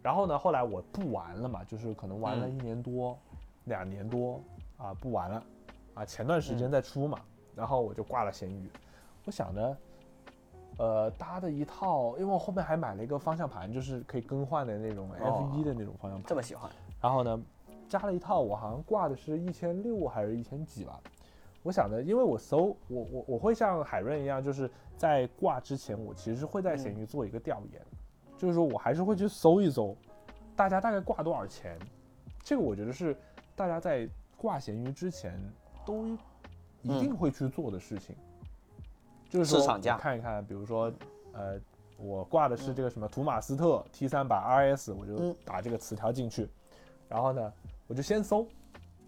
然后呢，后来我不玩了嘛，就是可能玩了嗯一年多、两年多啊，不玩了啊。前段时间嗯在出嘛，然后我就挂了闲鱼。我想着，呃，搭的一套，因为我后面还买了一个方向盘，就是可以更换的那种 F 一的那种方向盘。这么喜欢，然后呢，加了一套，我好像挂的是一千六还是一千几吧。我想着，因为我搜我我我会像海润一样，就是在挂之前，我其实会在闲鱼做一个调研，就是说我还是会去搜一搜，大家大概挂多少钱。这个我觉得是大家在挂闲鱼之前都一定会去做的事情，就是说市场价。看一看，比如说，呃，我挂的是这个什么图马斯特 T 3 0 0 RS，我就嗯。打这个词条进去，然后呢，我就先搜，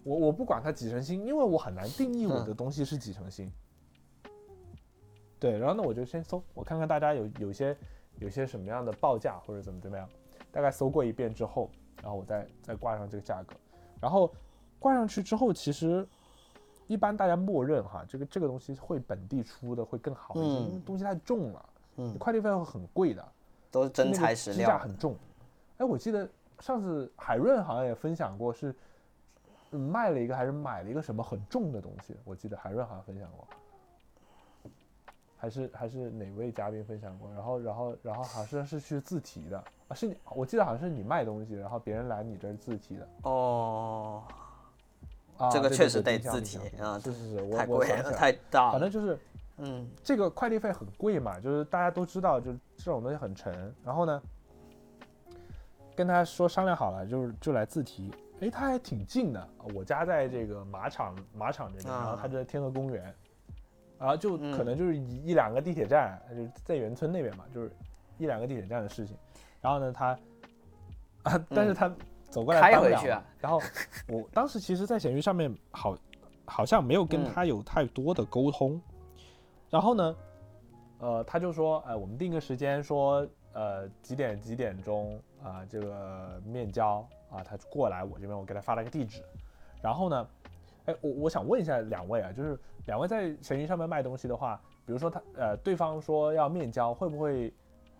我我不管它几成新，因为我很难定义我的东西是几成新。对，然后呢，我就先搜，我看看大家有有些有些什么样的报价或者怎么怎么样，大概搜过一遍之后，然后我再再挂上这个价格，然后挂上去之后，其实一般大家默认哈，这个这个东西会本地出的会更好一些，因为嗯东西太重了，嗯，快递费会很贵的，都是真材实支架料，很重。哎，我记得上次海润好像也分享过是，嗯卖了一个还是买了一个什么很重的东西，我记得海润好像分享过，还是还是哪位嘉宾分享过？然后然后然后好像是去自提的啊，是你我记得好像是你卖东西，然后别人来你这儿自提的。哦，啊，这个确实得自提啊象是是是，我太大了，反正就是嗯这个快递费很贵嘛，就是大家都知道，就是这种东西很沉。然后呢，跟他说商量好了，就是就来自提。诶，他还挺近的，我家在这个马场马场这边，然后他在天河公园，然后就可嗯能就是一一两个地铁站，就是在园村那边嘛，就是一两个地铁站的事情。然后呢，他啊，[LAUGHS] 但是他走过来嗯开搬回去啊然后我当时其实，在闲鱼上面好好像没有跟嗯他有太多的沟通。然后呢，呃，他就说，呃，我们定个时间，说，呃，几点几点钟啊、这个面交啊，他过来我这边，我给他发了个地址。然后呢，哎，我我想问一下两位啊，就是两位在闲鱼上面卖东西的话，比如说他呃，对方说要面交，会不会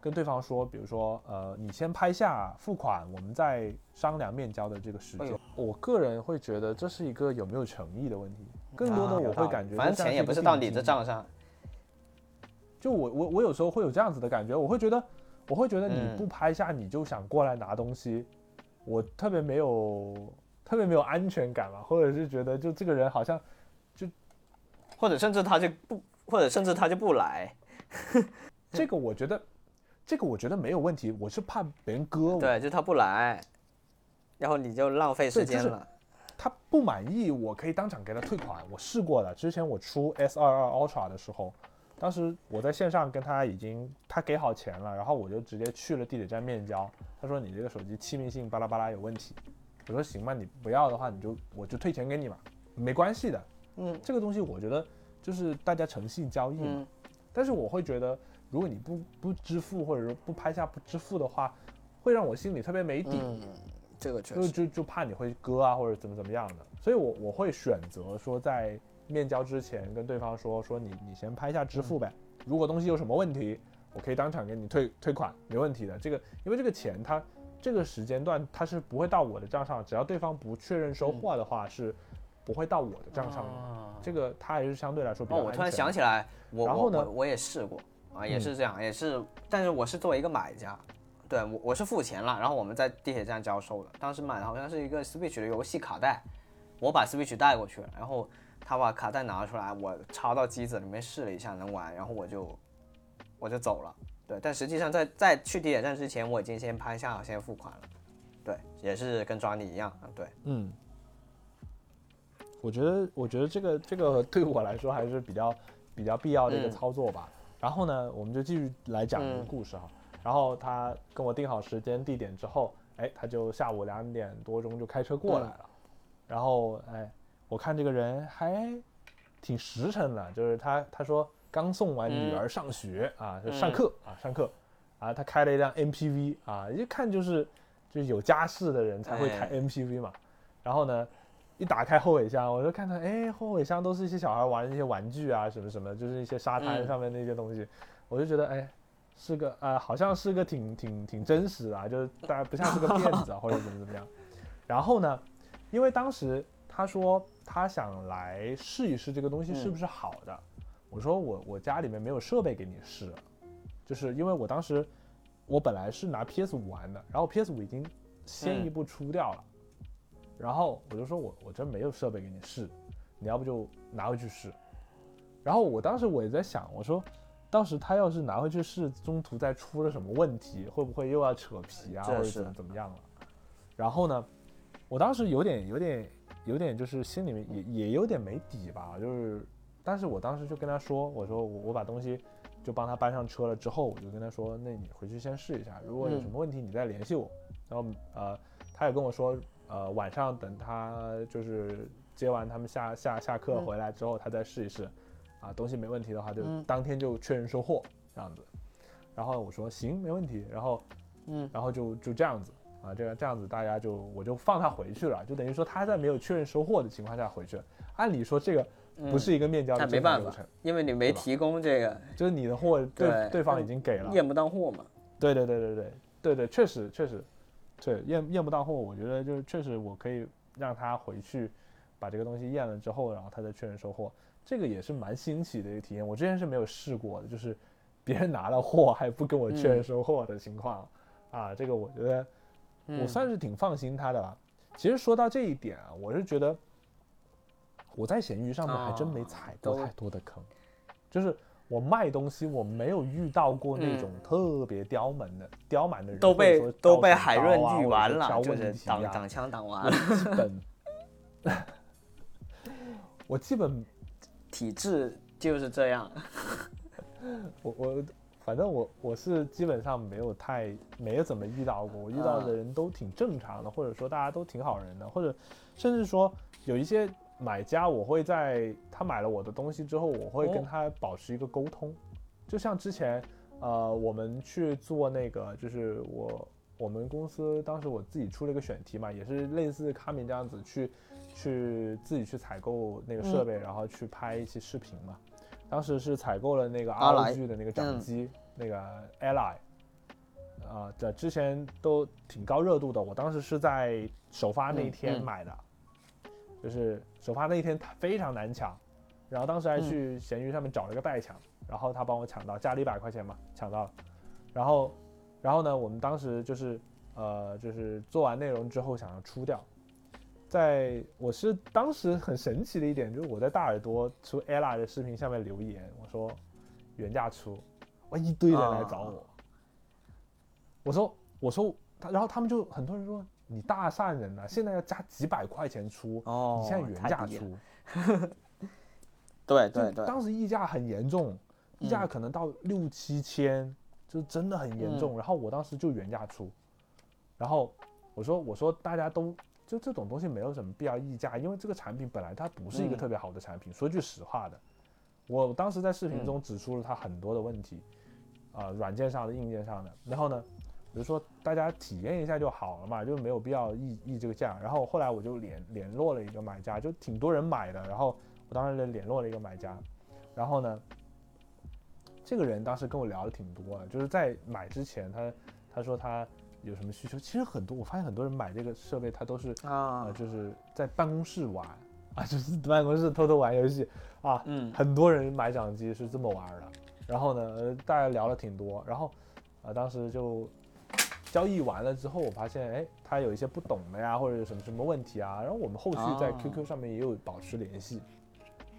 跟对方说，比如说呃，你先拍下付款，我们再商量面交的这个时间哎？我个人会觉得这是一个有没有诚意的问题，更多的我会感觉反正钱也不是到你的账上，就我我我有时候会有这样子的感觉，我会觉得，我会觉得你嗯不拍下你就想过来拿东西，我特别没有特别没有安全感嘛，或者是觉得就这个人好像就或者甚至他就不，或者甚至他就不来，这个我觉得这个我觉得没有问题，我是怕别人割我，对，就他不来，然后你就浪费时对就是间了，他不满意我可以当场给他退款，我试过了，之前我出 S 二二 Ultra 的时候。当时我在线上跟他已经，他给好钱了，然后我就直接去了地铁站面交。他说你这个手机气密性巴拉巴拉有问题，我说行吧，你不要的话你就我就退钱给你嘛，没关系的。嗯这个东西我觉得就是大家诚信交易嘛。嗯，但是我会觉得，如果你不不支付或者说不拍下不支付的话，会让我心里特别没底。嗯，这个确就实，就就怕你会割啊或者怎么怎么样的，所以我我会选择说在面交之前跟对方说说你你先拍下支付呗，如果东西有什么问题，我可以当场给你退退款，没问题的。这个因为这个钱它这个时间段它是不会到我的账上，只要对方不确认收货的话是不会到我的账上的。啊。这个它还是相对来说比哦，我突然想起来，我然后呢？我我我也试过啊，也嗯。是这样，也是，但是我是作为一个买家，对我我是付钱了，然后我们在地铁站交收的，当时买的好像是一个 Switch 的游戏卡带，我把 Switch 带过去了，然后他把卡带拿出来，我插到机子里面试了一下能玩，然后我就我就走了，对，但实际上在在去地铁站之前，我已经先拍下先付款了，对，也是跟抓你一样，啊对，嗯，我觉得，我觉得这个这个对我来说还是比较比较必要的一个嗯。操作吧。然后呢，我们就继续来讲这个嗯故事哈。然后他跟我定好时间地点之后，哎，他就下午两点多钟就开车过来了。然后哎，我看这个人还挺实诚的，就是他他说刚送完女儿上学、啊，就上课啊上课啊，他开了一辆 MPV 啊，一看就是就是有家室的人才会开哎 MPV 嘛。然后呢，一打开后尾箱，我就看到，哎，后尾箱都是一些小孩玩的一些玩具啊，什么什么，就是一些沙滩嗯上面那些东西，我就觉得，哎，是个呃，好像是个挺挺挺真实的啊，就是大家不像是个骗子啊，或者怎么怎么样。[LAUGHS] 然后呢，因为当时他说他想来试一试这个东西是不是好的，我说我我家里面没有设备给你试，就是因为我当时我本来是拿 PS 五玩的，然后 PS 五已经先一步出掉了。然后我就说我我真没有设备给你试，你要不就拿回去试。然后我当时我也在想，我说当时他要是拿回去试，中途再出了什么问题，会不会又要扯皮啊，或者怎么怎么样了？然后呢，我当时有点有点有点就是心里面也也有点没底吧，就是，但是我当时就跟他说，我说我我把东西就帮他搬上车了之后，我就跟他说，那你回去先试一下，如果有嗯什么问题你再联系我。然后呃，他也跟我说，呃，晚上等他就是接完他们下下下课嗯回来之后，他再试一试，啊，东西没问题的话，就嗯当天就确认收货这样子。然后我说行，没问题。然后嗯，然后就就这样子啊，这样这样子大家就我就放他回去了，就等于说他在没有确认收货的情况下回去。按理说这个不是一个面交的但嗯没办法因为你没提供这个，就是你的货对对对方已经给了，验不当货嘛，对对对对对对对，确实确实，对验验不到货，我觉得就是确实我可以让他回去把这个东西验了之后，然后他再确认收货，这个也是蛮新奇的一个体验。我之前是没有试过的，就是别人拿了货还不跟我确认嗯收货的情况、啊，这个我觉得我嗯算是挺放心他的吧。其实说到这一点啊，我是觉得我在闲鱼上面还真没啊踩过太多的坑，就是我卖东西我没有遇到过那嗯种特别刁蛮的、刁蛮的人，都被都被海润高啊或者遇完了，就是挡啊挡枪挡完了，基本我基本 [LAUGHS] 体质就是这样。我我反正我我是基本上没有太没有怎么遇到过，我遇到的啊人都挺正常的，或者说大家都挺好人的，或者甚至说有一些买家，我会在他买了我的东西之后，我会跟哦。他保持一个沟通，就像之前呃我们去做那个，就是我我们公司当时我自己出了一个选题嘛，也是类似卡米这样子去去自己去采购那个设备，然后去拍一期视频嘛。当时是采购了那个阿莱。ROG 的那个掌嗯。机，那个 Ally，啊，这之前都挺高热度的。我当时是在首发那一天嗯嗯。买的，就是首发那一天它非常难抢，然后当时还嗯去闲鱼上面找了个代抢，然后他帮我抢到，加了一百块钱嘛，抢到了。然后，然后呢，我们当时就是呃，就是做完内容之后想要出掉，在我是当时很神奇的一点，就是我在大耳朵出 ella 的视频下面留言，我说原价出，哇，一堆人来找我，我说我说他，然后他们就很多人说你大善人呐、现在要加几百块钱出，哦你现在原价出，[LAUGHS] 对对对，当时溢价很严重，溢价嗯可能到六七千，就真的很严嗯重。然后我当时就原价出，然后我说我说大家都就这种东西没有什么必要溢价，因为这个产品本来它不是一个嗯特别好的产品。说句实话的，我当时在视频嗯中指出了它很多的问题，啊、软件上的、硬件上的。然后呢，比如说大家体验一下就好了嘛，就没有必要议议这个价。然后后来我就联联络了一个买家，就挺多人买的，然后我当时就联络了一个买家，然后呢，这个人当时跟我聊的挺多的，就是在买之前他他说他有什么需求，其实很多我发现很多人买这个设备他都是啊呃，就是在办公室玩啊，就是办公室偷偷玩游戏啊。嗯很多人买掌机是这么玩的。然后呢，呃大家聊了挺多，然后呃，当时就交易完了之后，我发现哎，他有一些不懂的呀，或者有什么什么问题啊，然后我们后续在啊 QQ 上面也有保持联系。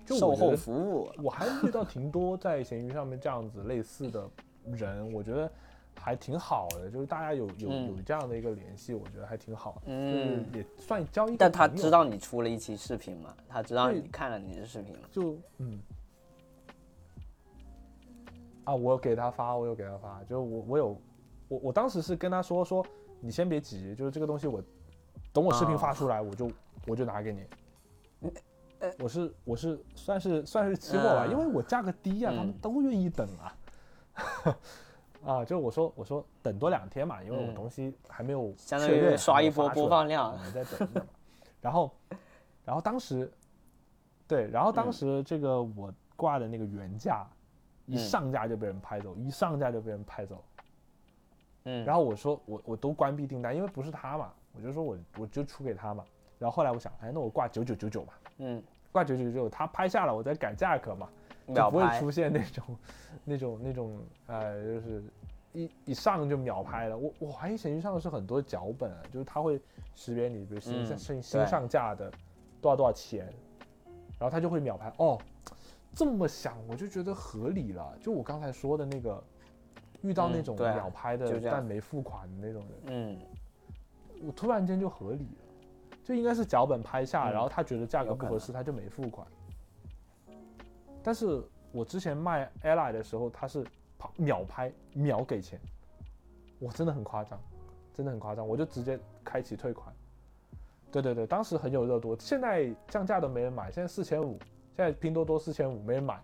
就售后服务，我还遇到挺多在闲鱼上面这样子类似的人，我觉得还挺好的，就是大家有有嗯。有这样的一个联系，我觉得还挺好的，嗯。就是也算交易但他知道你出了一期视频吗？他知道你看了你的视频吗？就嗯。啊，我有给他发，我有给他发，就我我有我我当时是跟他说说，你先别急，就是这个东西我等我视频啊发出来，我就我就拿给你。我是我是算是算是期货吧，嗯因为我价格低啊，他们嗯都愿意等啊。[LAUGHS] 啊，就我说我说等多两天嘛，因为我嗯东西还没有相当于刷一波播放量我。们在等。然后，然后当时，对，然后当嗯时这个我挂的那个原价，一嗯上架就被人拍走，一上架就被人拍走。嗯，然后我说我我都关闭订单，因为不是他嘛，我就说我我就出给他嘛。然后后来我想，哎，那我挂九九九九吧，嗯，挂九九九九，他拍下了，我再改价格嘛，就不会出现那种那种那种呃，就是一一上就秒拍了。我我怀疑闲鱼上的是很多脚本啊，就是他会识别你，比如新上新上架的多少多少钱，然后他就会秒拍。哦，这么想我就觉得合理了。就我刚才说的那个，遇到那种秒拍的、但没付款的那种人，嗯，我突然间就合理了。就应该是脚本拍下，嗯然后他觉得价格不合适，他就没付款。但是我之前卖 Ally 的时候，他是秒拍秒给钱，我真的很夸张，真的很夸张，我就直接开启退款。对对对，当时很有热度，现在降价都没人买，现在四千五，现在拼多多四千五没人买，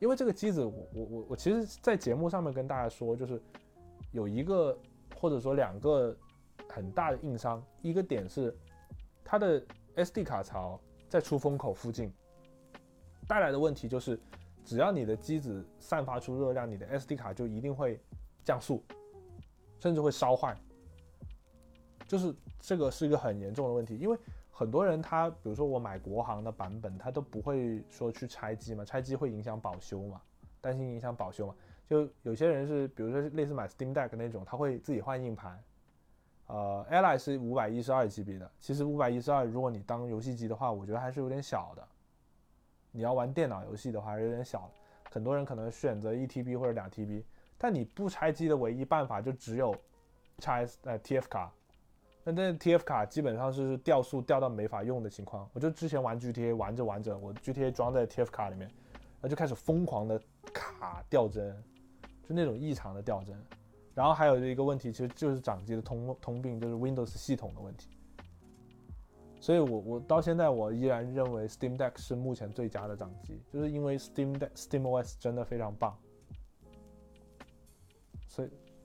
因为这个机子我我我我其实，在节目上面跟大家说，就是有一个或者说两个很大的硬伤，一个点是它的 SD 卡槽在出风口附近带来的问题就是，只要你的机子散发出热量，你的 SD 卡就一定会降速，甚至会烧坏。就是这个是一个很严重的问题，因为很多人他比如说我买国行的版本，他都不会说去拆机嘛，拆机会影响保修嘛，担心影响保修嘛。就有些人是比如说类似买 Steam Deck 那种，他会自己换硬盘。呃，Ally 是五百一十二 GB 的，其实五百一十二如果你当游戏机的话，我觉得还是有点小的。你要玩电脑游戏的话，还是有点小。很多人可能选择一 TB 或者两 TB，但你不拆机的唯一办法就只有拆呃 TF 卡。那那 TF 卡基本上是掉速掉到没法用的情况。我就之前玩 GTA 玩着玩着，我 GTA 装在 TF 卡里面，然后就开始疯狂的卡掉帧，就那种异常的掉帧。然后还有一个问题，其实就是掌机的通通病，就是 Windows 系统的问题。所以我我到现在我依然认为 Steam Deck 是目前最佳的掌机，就是因为 Steam Deck Steam OS 真的非常棒。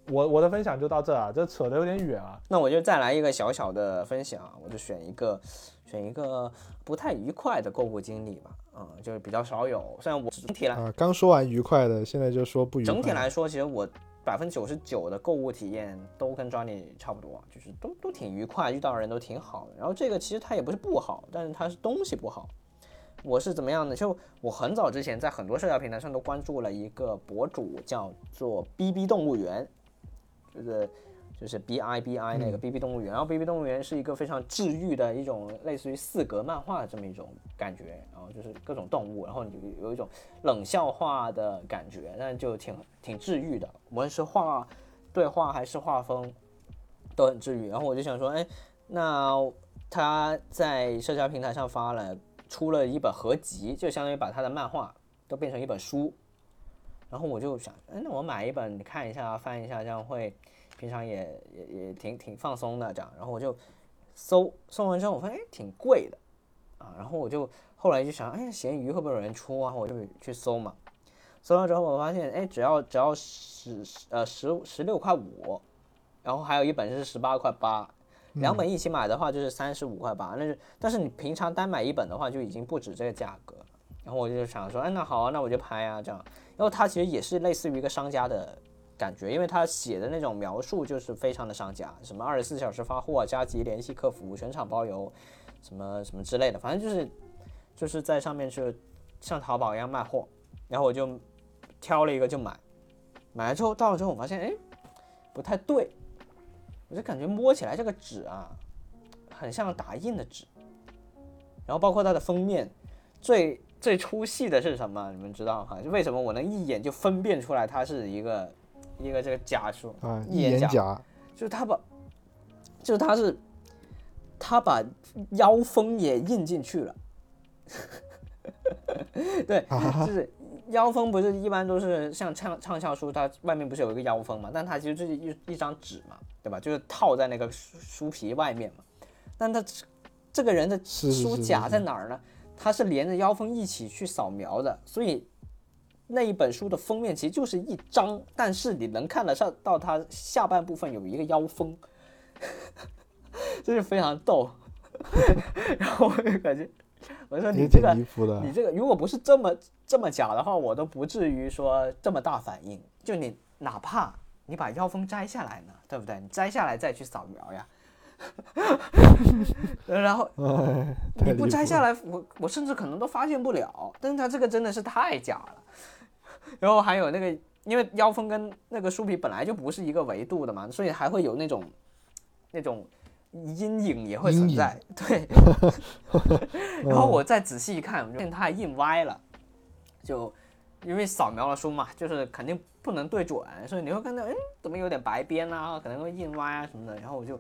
我我的分享就到这啊，这扯得有点远啊。那我就再来一个小小的分享啊，我就选一个选一个不太愉快的购物经历吧，嗯，就是比较少有。虽然我整体来啊，刚说完愉快的，现在就说不愉快。整体来说，其实我百分之九十九的购物体验都跟 Johnny 差不多，就是都都挺愉快，遇到的人都挺好的。然后这个其实它也不是不好，但是它是东西不好。我是怎么样的？就我很早之前在很多社交平台上都关注了一个博主，叫做 B B 动物园，就是就是 B I B I 那个 B B 动物园。然后 B B 动物园是一个非常治愈的一种类似于四格漫画的这么一种感觉，然后就是各种动物，然后你就有一种冷笑话的感觉，但就挺挺治愈的，无论是画对话还是画风都很治愈。然后我就想说，哎，那他在社交平台上发了出了一本合集，就相当于把他的漫画都变成一本书。然后我就想，哎，那我买一本你看一下，翻一下，这样会平常也也也挺挺放松的这样。然后我就搜搜完之后，我发现哎挺贵的啊。然后我就后来就想，哎，闲鱼会不会有人出啊？我就去搜嘛。搜了之后，我发现，哎，只要只要十呃十十六块五，然后还有一本是十八块八，两本一起买的话就是三十五块八，那是但是你平常单买一本的话就已经不止这个价格了。然后我就想说，哎，那好啊，那我就拍啊，这样。然后它其实也是类似于一个商家的感觉，因为他写的那种描述就是非常的商家，什么二十四小时发货、加急联系客服、全场包邮，什么什么之类的，反正就是就是在上面是像淘宝一样卖货。然后我就挑了一个就买，买了之后到了之后我发现，哎，不太对，我就感觉摸起来这个纸啊，很像打印的纸。然后包括它的封面，最最出戏的是什么？你们知道哈？就为什么我能一眼就分辨出来它是一个一个这个假书？啊，一眼假就是他把，就是他是他把腰封也印进去了。[LAUGHS] 对，就是腰封不是一般都是像畅畅销书，它外面不是有一个腰封嘛？但它其实就是一一张纸嘛，对吧？就是套在那个书书皮外面嘛。但他这这个人的书假在哪儿呢？它是连着腰封一起去扫描的，所以那一本书的封面其实就是一张，但是你能看得上到它下半部分有一个腰封，[LAUGHS] 这就非常逗。[LAUGHS] 然后我就感觉，我说你这个。你这个如果不是这么这么假的话，我都不至于说这么大反应。就你哪怕你把腰封摘下来呢，对不对？你摘下来再去扫描呀。[LAUGHS] 然后哎，你不摘下来，我我甚至可能都发现不了。但是它这个真的是太假了。然后还有那个，因为腰封跟那个书皮本来就不是一个维度的嘛，所以还会有那种那种阴影也会存在。对。[LAUGHS] 然后我再仔细一看，我就发现它还印歪了，就因为扫描了书嘛，就是肯定不能对准，所以你会看到，嗯，怎么有点白边啊，可能会印歪啊什么的。然后我就，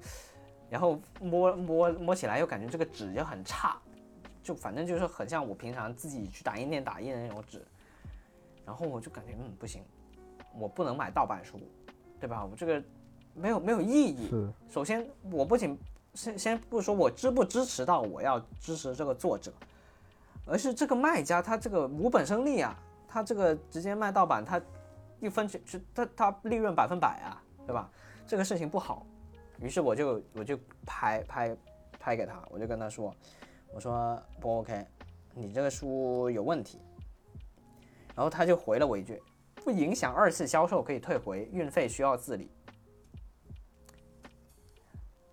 然后摸摸摸起来又感觉这个纸就很差，就反正就是很像我平常自己去打印店打印的那种纸。然后我就感觉，嗯，不行，我不能买盗版书，对吧？我这个没有没有意义。是首先，我不仅先先不说我支不支持到我要支持这个作者，而是这个卖家他这个无本生利啊，他这个直接卖盗版，他一分钱就他他利润百分百啊，对吧？这个事情不好。于是我就我就拍拍拍给他，我就跟他说，我说不 OK，你这个书有问题。然后他就回了我一句，不影响二次销售可以退回，运费需要自理。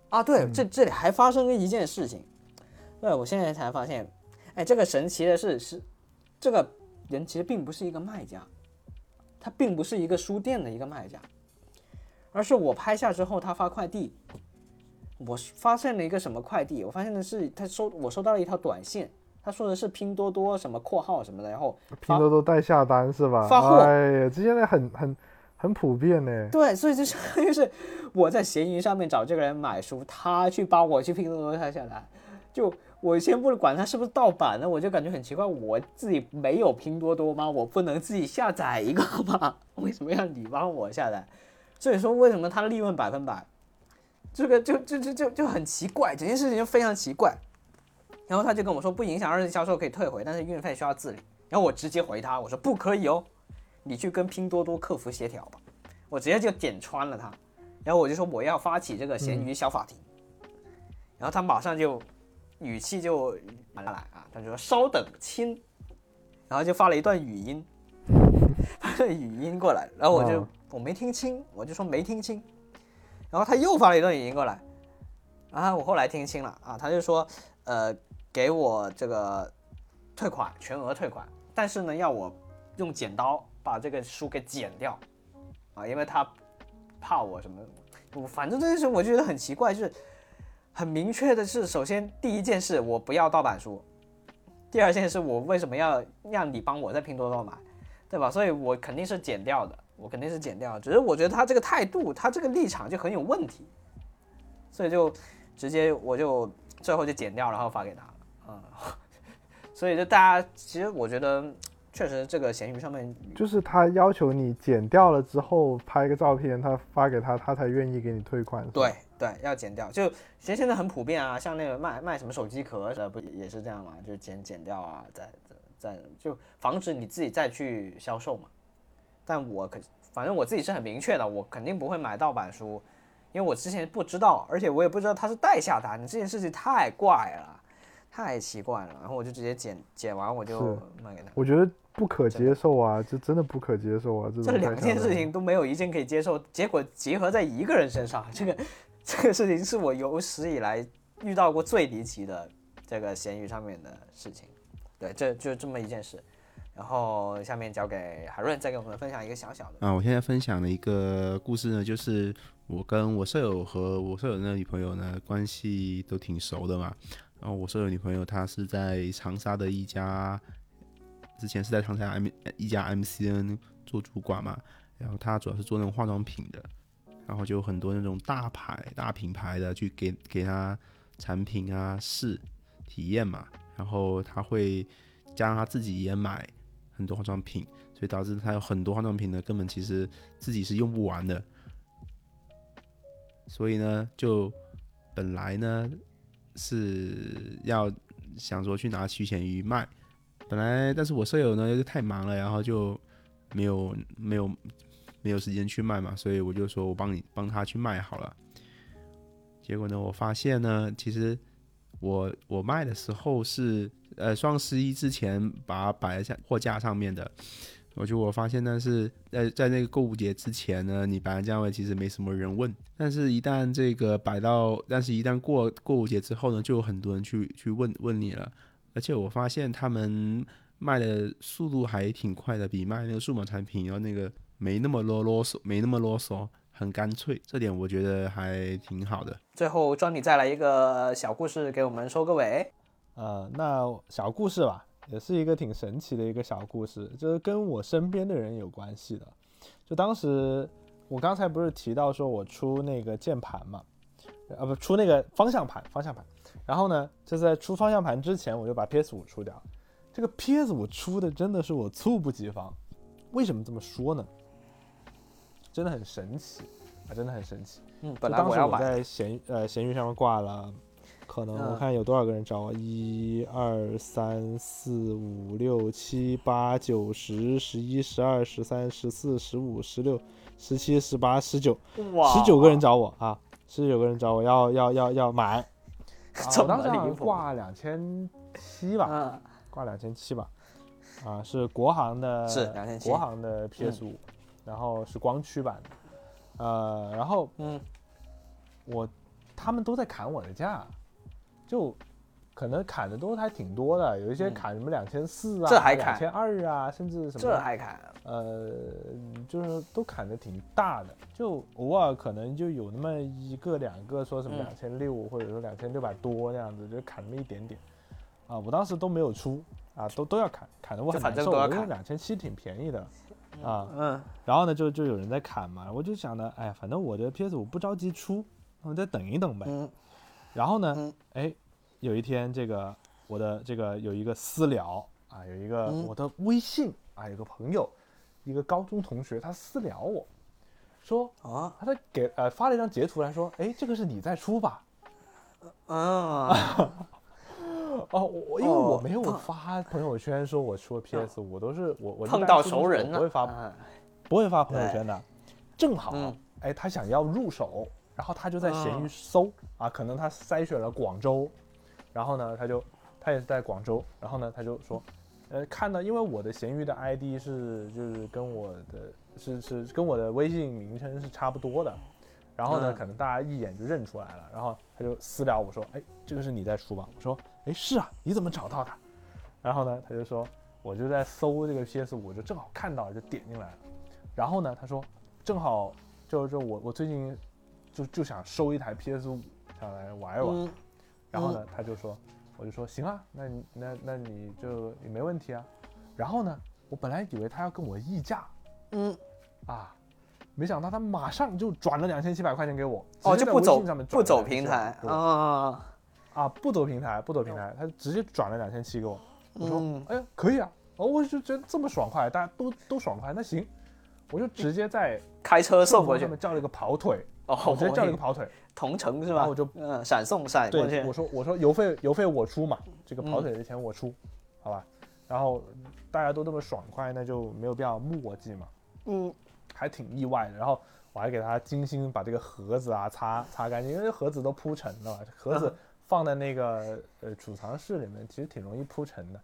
啊，对，这这里还发生了一件事情，对我现在才发现，哎，这个神奇的是是，这个人其实并不是一个卖家，他并不是一个书店的一个卖家，而是我拍下之后他发快递，我发现了一个什么快递？我发现的是他收我收到了一条短信，他说的是拼多多什么括号什么的，然后拼多多代下单是吧？发货哎呀，这现在很很很普遍呢。对，所以就相当于是我在闲鱼上面找这个人买书，他去帮我去拼多多下下单。就我先不管他是不是盗版的，我就感觉很奇怪，我自己没有拼多多吗？我不能自己下载一个吗？[LAUGHS] 为什么要你帮我下载？所以说为什么他利润百分百？这个就就就就就很奇怪，整件事情就非常奇怪。然后他就跟我说不影响二次销售可以退回，但是运费需要自理。然后我直接回他，我说不可以哦，你去跟拼多多客服协调吧。我直接就点穿了他，然后我就说我要发起这个闲鱼小法庭，然后他马上就语气就来来啊，他就说稍等亲，然后就发了一段语音，[LAUGHS] 发了语音过来，然后我就、哦我没听清，我就说没听清，然后他又发了一段语音过来，啊，我后来听清了啊，他就说呃给我这个退款全额退款，但是呢要我用剪刀把这个书给剪掉。啊，因为他怕我什么，我反正这件事我就觉得很奇怪，就是很明确的是，首先第一件事我不要盗版书，第二件事我为什么要让你帮我在拼多多买，对吧？所以我肯定是剪掉的，我肯定是剪掉的，只是我觉得他这个态度，他这个立场就很有问题，所以就直接我就最后就剪掉，然后发给他了，嗯，[LAUGHS] 所以就大家其实我觉得确实这个闲鱼上面就是他要求你剪掉了之后拍个照片，他发给他，他才愿意给你退款。对，对，要剪掉。就其实现在很普遍啊，像那个卖卖什么手机壳的，不也是这样嘛？就剪剪掉啊，再再再就防止你自己再去销售嘛。但我可反正我自己是很明确的，我肯定不会买盗版书，因因为我之前不知道，而且我也不知道它是代下单，这件事情太怪了，太奇怪了。然后我就直接剪剪完我就卖给他。我觉得不可接受啊，这真的不可接受啊！这这两件事情都没有一件可以接受，结果结合在一个人身上，这个 [LAUGHS] 这个事情是我有史以来遇到过最离奇的这个闲鱼上面的事情。对，这就这么一件事。然后下面交给海润，再给我们分享一个小小的。啊，我现在分享的一个故事呢，就是我跟我舍友和我舍友那个女朋友呢，关系都挺熟的嘛。然后我舍友女朋友她是在长沙的一家，之前是在长沙 M 一家 MCN 做主管嘛，然后她主要是做那种化妆品的，然后就很多那种大牌大品牌的去给给她产品啊试体验嘛，然后他会加上他自己也买很多化妆品。所以导致他有很多化妆品呢，根本其实自己是用不完的。所以呢，就本来呢是要想说去拿去闲鱼卖，本来但是我舍友呢又太忙了，然后就没有没有没有时间去卖嘛，所以我就说我帮你帮他去卖好了。结果呢，我发现呢，其实我我卖的时候是呃双十一之前把它摆在货架上面的。我就我发现，但是在在那个购物节之前呢，你摆在价位其实没什么人问，但是一旦这个摆到，但是一旦过购物节之后呢，就有很多人去去问问你了，而且我发现他们卖的速度还挺快的，比卖那个数码产品要那个没那么啰啰嗦，没那么啰嗦，很干脆，这点我觉得还挺好的。最后，庄你再来一个小故事给我们收个尾。呃，那小故事吧，也是一个挺神奇的一个小故事，就是跟我身边的人有关系的。就当时我刚才不是提到说我出那个键盘嘛，啊不出那个方向盘，方向盘。然后呢，就在出方向盘之前，我就把 PS 五出掉。这个 PS 五出的真的是我猝不及防。为什么这么说呢？真的很神奇啊，真的很神奇。嗯，本来我我要买，在闲呃闲鱼上面挂了，可能我嗯。看有多少个人找我，一二三四五六七八九十十一十二十三十四十五十六十七十八十九哇，十九个人找我啊，十九个人找我要要要要买，啊我当时好像么离谱挂两千七吧，嗯，挂两千七吧，啊，是国行的，是2700国行的 PS 五、然后是光驱版的，呃，然后嗯，我他们都在砍我的价，就可能砍的都还挺多的，有一些嗯。砍什么两千四啊，这还砍。两砍千二啊，甚至什么这还砍，呃，就是都砍的挺大的，就偶尔可能就有那么一个两个说什么嗯。两千六或者说两千六百多那样子，就砍那么一点点，啊，我当时都没有出啊，都都要砍，砍的我反很难受，正都要砍。我觉得两千七挺便宜的啊，嗯。然后呢就就有人在砍嘛，我就想呢，哎，反正我的 PS 五不着急出，我再等一等呗，嗯。然后呢，嗯。哎，有一天这个我的这个有一个私聊啊，有一个嗯。我的微信啊，有个朋友，一个高中同学，他私聊我说，啊。他在给呃发了一张截图来说，哎，这个是你在出吧？嗯，哦，我我因为我哦没有发朋友圈说我出了 PS 五，我都是我我碰到熟人了，不会发嗯。不会发朋友圈的，正好嗯。哎他想要入手，然后他就在闲鱼嗯。搜啊，可能他筛选了广州，然后呢他就他也是在广州，然后呢他就说，呃看到因为我的闲鱼的 ID 是就是跟我的是是跟我的微信名称是差不多的，然后呢嗯。可能大家一眼就认出来了，然后他就私聊我说，哎这个是你在出吧？我说，哎是啊，你怎么找到的？然后呢他就说我就在搜这个 PS 五，就正好看到就点进来了。然后呢，他说正好就就我我最近就就想收一台 PS 五，想来玩一玩。嗯然后呢，他就说，我就说行啊，那你那那你就也没问题啊。然后呢，我本来以为他要跟我议价嗯，啊，没想到他马上就转了两千七百块钱给我。哦，就不走上面不走平台啊，啊，不走平台，不走平台，他直接转了两千七给我。我说，嗯哎呀，可以啊，哦，我就觉得这么爽快，大家都都爽快，那行，我就直接在开车送过去叫了一个跑腿，哦，我直接叫了一个跑腿，[LAUGHS] 同城是吧？然后我就嗯闪送闪过去对，我，说我说邮费邮费我出嘛，这个跑嗯腿的钱我出，好吧？然后大家都这么爽快，那就没有必要磨叽嘛，嗯还挺意外的。然后我还给他精心把这个盒子啊擦擦干净，因为盒子都铺尘了嘛，盒子放在那个呃储藏室里面，其实挺容易铺陈的。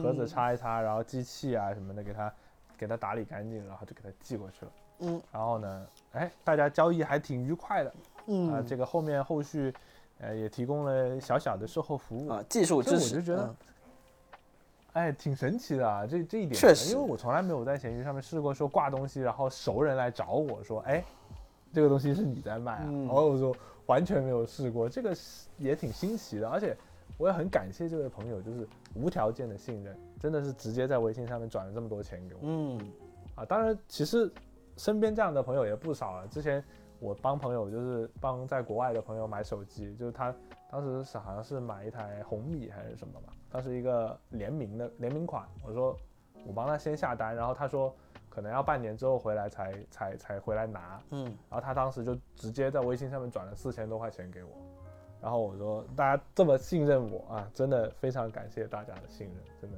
盒子擦一擦，然后机器啊什么的给它给它打理干净，然后就给它寄过去了。嗯，然后呢，哎，大家交易还挺愉快的。嗯啊，这个后面后续，呃，也提供了小小的售后服务。啊，技术这支持，我就觉得嗯哎，挺神奇的啊，这这一点，确实因为我从来没有在闲鱼上面试过说挂东西，然后熟人来找我说，哎，这个东西是你在卖啊？嗯然后我说完全没有试过，这个也挺新奇的，而且我也很感谢这位朋友，就是无条件的信任，真的是直接在微信上面转了这么多钱给我。嗯啊，当然，其实身边这样的朋友也不少了。之前我帮朋友，就是帮在国外的朋友买手机，就是他当时是好像是买一台红米还是什么吧，当时一个联名的联名款。我说我帮他先下单，然后他说可能要半年之后回来才才才回来拿，嗯然后他当时就直接在微信上面转了四千多块钱给我。然后我说大家这么信任我啊，真的非常感谢大家的信任，真的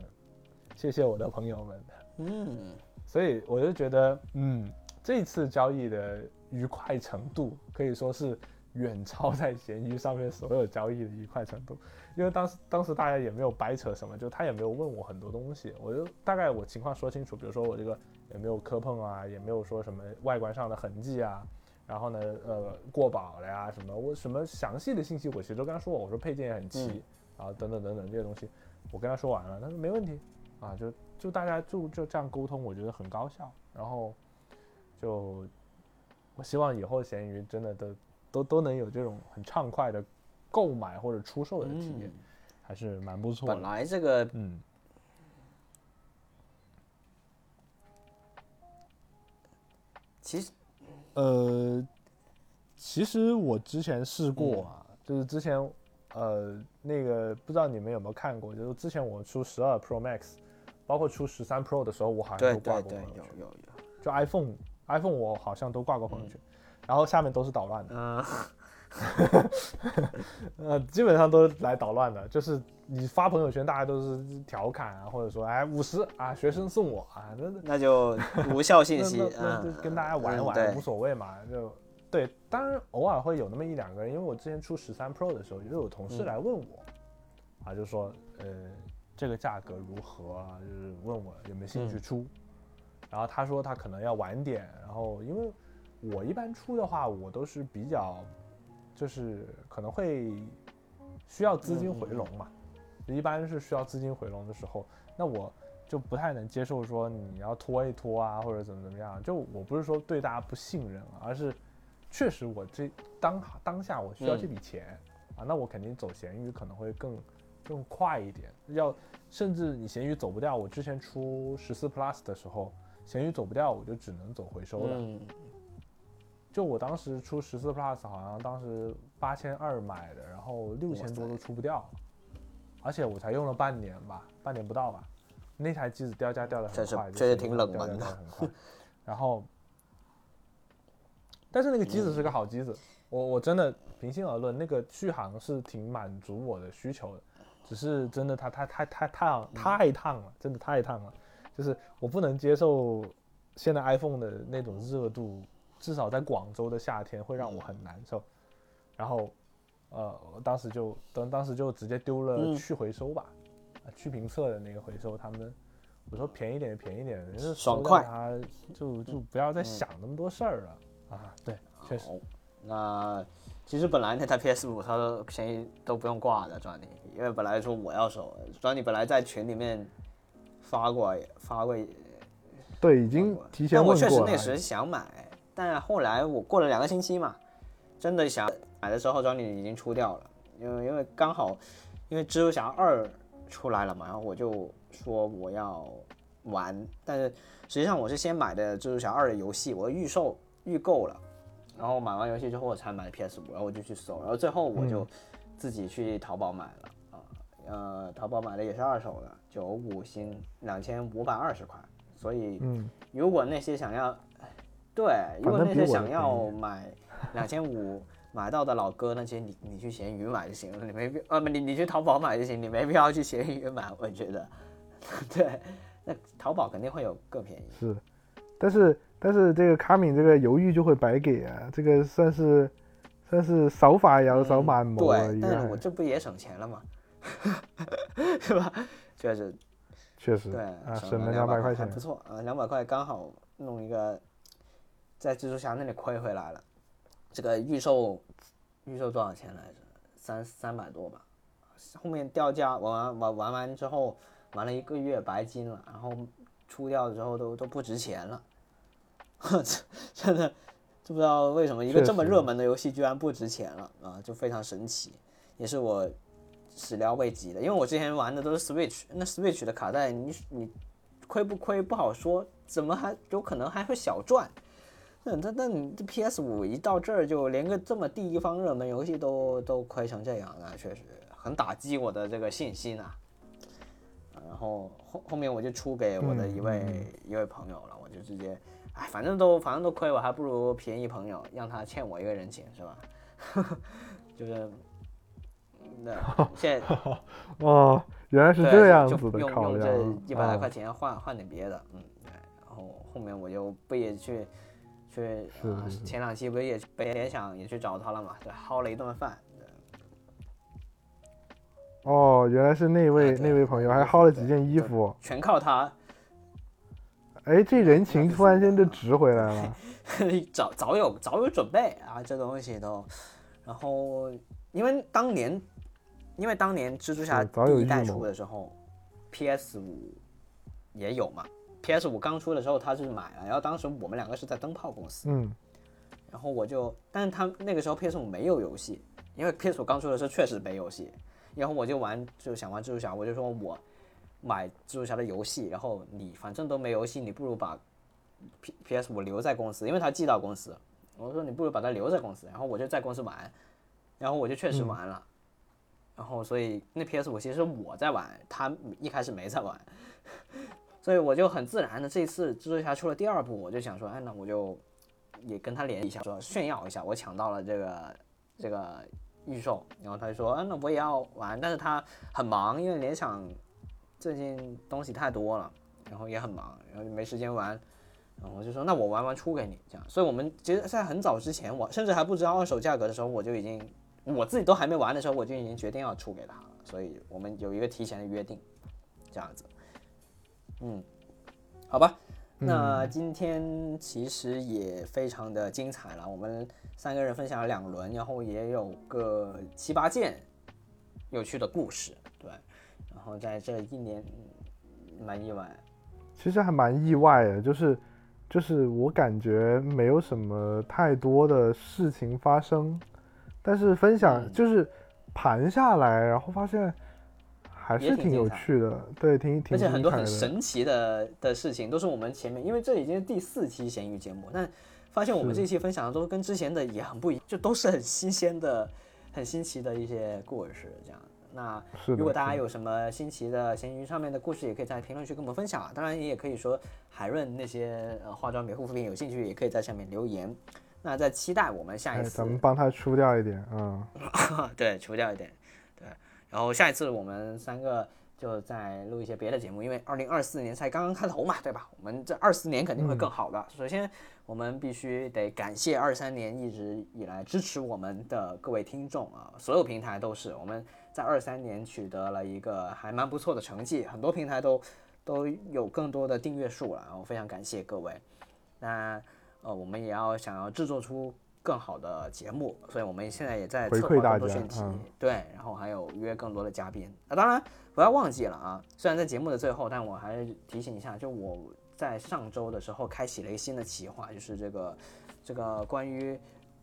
谢谢我的朋友们。嗯所以我就觉得，嗯，这次交易的愉快程度可以说是远超在闲鱼上面所有交易的愉快程度，因为当时当时大家也没有掰扯什么，就他也没有问我很多东西，我就大概我情况说清楚，比如说我这个也没有磕碰啊，也没有说什么外观上的痕迹啊，然后呢，呃，过保了呀什么，我什么详细的信息我其实都跟他说，我说配件也很齐，嗯啊等等等等这些东西，我跟他说完了，他说没问题，啊就就大家就就这样沟通，我觉得很高效。然后就我希望以后闲鱼真的都都都能有这种很畅快的购买或者出售的体验，嗯，还是蛮不错的本。来这个嗯，其实呃，其实我之前试过啊，就是之前呃那个不知道你们有没有看过，就是之前我出十二 Pro Max，包括出十三 Pro 的时候，我好像都挂过朋友圈。有有有，就 iPhone iPhone 我好像都挂过朋友圈，然后下面都是捣乱的，嗯 [LAUGHS] 呃，基本上都是来捣乱的，就是你发朋友圈，大家都是调侃啊，或者说哎五十啊，学生送我啊，那那那就无效信息 [LAUGHS] 那，那嗯就，跟大家玩一玩，嗯无所谓嘛，就对。当然偶尔会有那么一两个人，因为我之前出十三 Pro 的时候，就有同事嗯来问我，啊，就说呃这个价格如何啊，就是问我有没有兴趣嗯出。然后他说他可能要晚点，然后因为我一般出的话，我都是比较就是可能会需要资金回笼嘛，一般是需要资金回笼的时候，那我就不太能接受说你要拖一拖啊，或者怎么怎么样。就我不是说对大家不信任啊，而是确实我这当当下我需要这笔钱、啊，那我肯定走闲鱼可能会更更快一点。要甚至你闲鱼走不掉，我之前出十四 Plus 的时候，闲鱼走不掉，我就只能走回收了。嗯就我当时出十四 Plus，好像当时八千二买的，然后六千多都出不掉，而且我才用了半年吧，半年不到吧，那台机子掉价掉的很快，就这是是掉价挺冷门的然后，但是那个机子是个好机子，我我真的平心而论，那个续航是挺满足我的需求的，只是真的它太太太烫太烫了，真的太烫了，就是我不能接受现在 iPhone 的那种热度，至少在广州的夏天会让我很难受。然后，呃，我当时就当当时就直接丢了嗯。去回收吧，啊去评测的那个回收，他们我说便宜点便宜点，就是爽快。他就就不要再想那么多事儿了。啊。对，确实，那其实本来那台 PS 五它都便宜都不用挂的，专利，因为本来说我要收，专利本来在群里面发过发过，对，已经提前但我问过了。确实那时想买，但后来我过了两个星期嘛，真的想买的时候专利已经出掉了，因为因为刚好因为蜘蛛侠二出来了嘛，然后我就说我要玩，但是实际上我是先买的蜘蛛侠二的游戏，我预售预购了，然后买完游戏之后我才买的 PS 五，然后我就去搜，然后最后我就自己去淘宝买了。啊，呃，淘宝买的也是二手的，九五新，两千五百二十块，所以嗯，如果那些想要，对，如果那些想要买两千五 [LAUGHS] 买到的老哥，那些你你去闲鱼买就行了，你没必呃不你你去淘宝买就行，你没必要去闲鱼买，我觉得，[LAUGHS] 对，那淘宝肯定会有更便宜，是，但是但是这个卡敏这个犹豫就会白给啊，这个算是算是扫法也要扫满谋了，对，但是我这不也省钱了吗？[LAUGHS] 是吧？确实，确实对，啊，省省了两两百块钱还不，错啊，两百块刚好弄一个，在蜘蛛侠那里亏回来了。这个预售预售多少钱来着？三三百多吧。后面掉价玩完玩玩完之后，玩了一个月白金了，然后出掉之后都都不值钱了。[LAUGHS] 真的，就不知道为什么一个这么热门的游戏居然不值钱了啊，就非常神奇，也是我始料未及的。因为我之前玩的都是 Switch，那 Switch 的卡带你你亏不亏不好说，怎么还有可能还会小赚？那那那你这 PS 五一到这儿就连个这么第一方热门游戏都都亏成这样，那确实很打击我的这个信心啊。然后后后面我就出给我的一位、一位朋友了，我就直接，哎，反正都反正都亏，我还不如便宜朋友，让他欠我一个人情，是吧？[LAUGHS] 就是，那 [LAUGHS] 现在 [LAUGHS] 哦，原来是这样就子的用用，这一百来啊块钱换换点别的，嗯，对。然后后面我就不也去去前两期不是也去北联想也去找他了嘛，就，薅了一顿饭。哦，原来是那位啊那位朋友还薅了几件衣服，全靠他，哎，这人情突然间就值回来了，[LAUGHS] 早早有早有准备啊，这东西都。然后因为当年，因为当年蜘蛛侠是早有第一代出的时候，PS 五也有嘛。PS 五刚出的时候他是买了，然后当时我们两个是在灯泡公司，嗯，然后我就，但是他那个时候 PS 五没有游戏，因为 PS 五刚出的时候确实没游戏，然后我就玩，就想玩蜘蛛侠，我就说我买蜘蛛侠的游戏，然后你反正都没游戏，你不如把 P PS 五留在公司，因为他寄到公司，我说你不如把它留在公司，然后我就在公司玩，然后我就确实玩了，然后所以那 PS 五其实我在玩，他一开始没在玩，所以我就很自然的这次蜘蛛侠出了第二部，我就想说，哎，那我就也跟他连一下，说炫耀一下，我抢到了这个这个预售，然后他就说，嗯，那我也要玩，但是他很忙，因为联想最近东西太多了，然后也很忙，然后就没时间玩，然后我就说，那我玩完出给你，这样，所以我们其实在很早之前，我甚至还不知道二手价格的时候，我就已经我自己都还没玩的时候，我就已经决定要出给他了，所以我们有一个提前的约定，这样子，嗯，好吧。那今天其实也非常的精彩了，我们三个人分享了两轮，然后也有个七八件有趣的故事，对。然后在这一年，嗯蛮意外，其实还蛮意外的，就是就是我感觉没有什么太多的事情发生，但是分享嗯就是盘下来，然后发现还是挺有趣的，对，挺挺而且很多很。神奇的的事情都是我们前面，因为这已经是第四期咸鱼节目，但发现我们是这期分享的都跟之前的也很不一，就都是很新鲜的、很新奇的一些故事，这样。那，如果大家有什么新奇的闲鱼上面的故事，也可以在评论区跟我们分享啊。当然，你也可以说海润那些呃化妆品、护肤品有兴趣，也可以在下面留言。那在期待我们下一哎，次，咱们帮他出掉一点，嗯，[LAUGHS] 对，除掉一点，对。然后下一次我们三个就再录一些别的节目，因为二零二四年才刚刚开头嘛，对吧？我们这二四年肯定会更好的。首先，我们必须得感谢二三年一直以来支持我们的各位听众啊，所有平台都是我们在二三年取得了一个还蛮不错的成绩，很多平台都都有更多的订阅数了，然后非常感谢各位。那呃，我们也要想要制作出更好的节目，所以我们现在也在策划更多选题，嗯。对，然后还有约更多的嘉宾。啊，当然不要忘记了啊，虽然在节目的最后，但我还是提醒一下，就我在上周的时候开启了一个新的企划，就是这个这个关于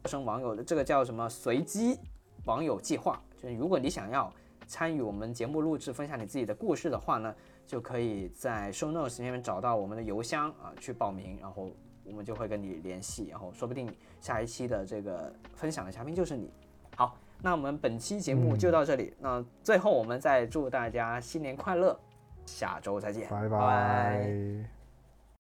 生网友的这个叫什么随机网友计划，就是如果你想要参与我们节目录制，分享你自己的故事的话呢，就可以在 show notes 里面找到我们的邮箱啊，去报名，然后我们就会跟你联系，然后说不定下一期的这个分享的嘉宾就是你。好，那我们本期节目就到这里，那最后我们再祝大家新年快乐，下周再见，拜拜拜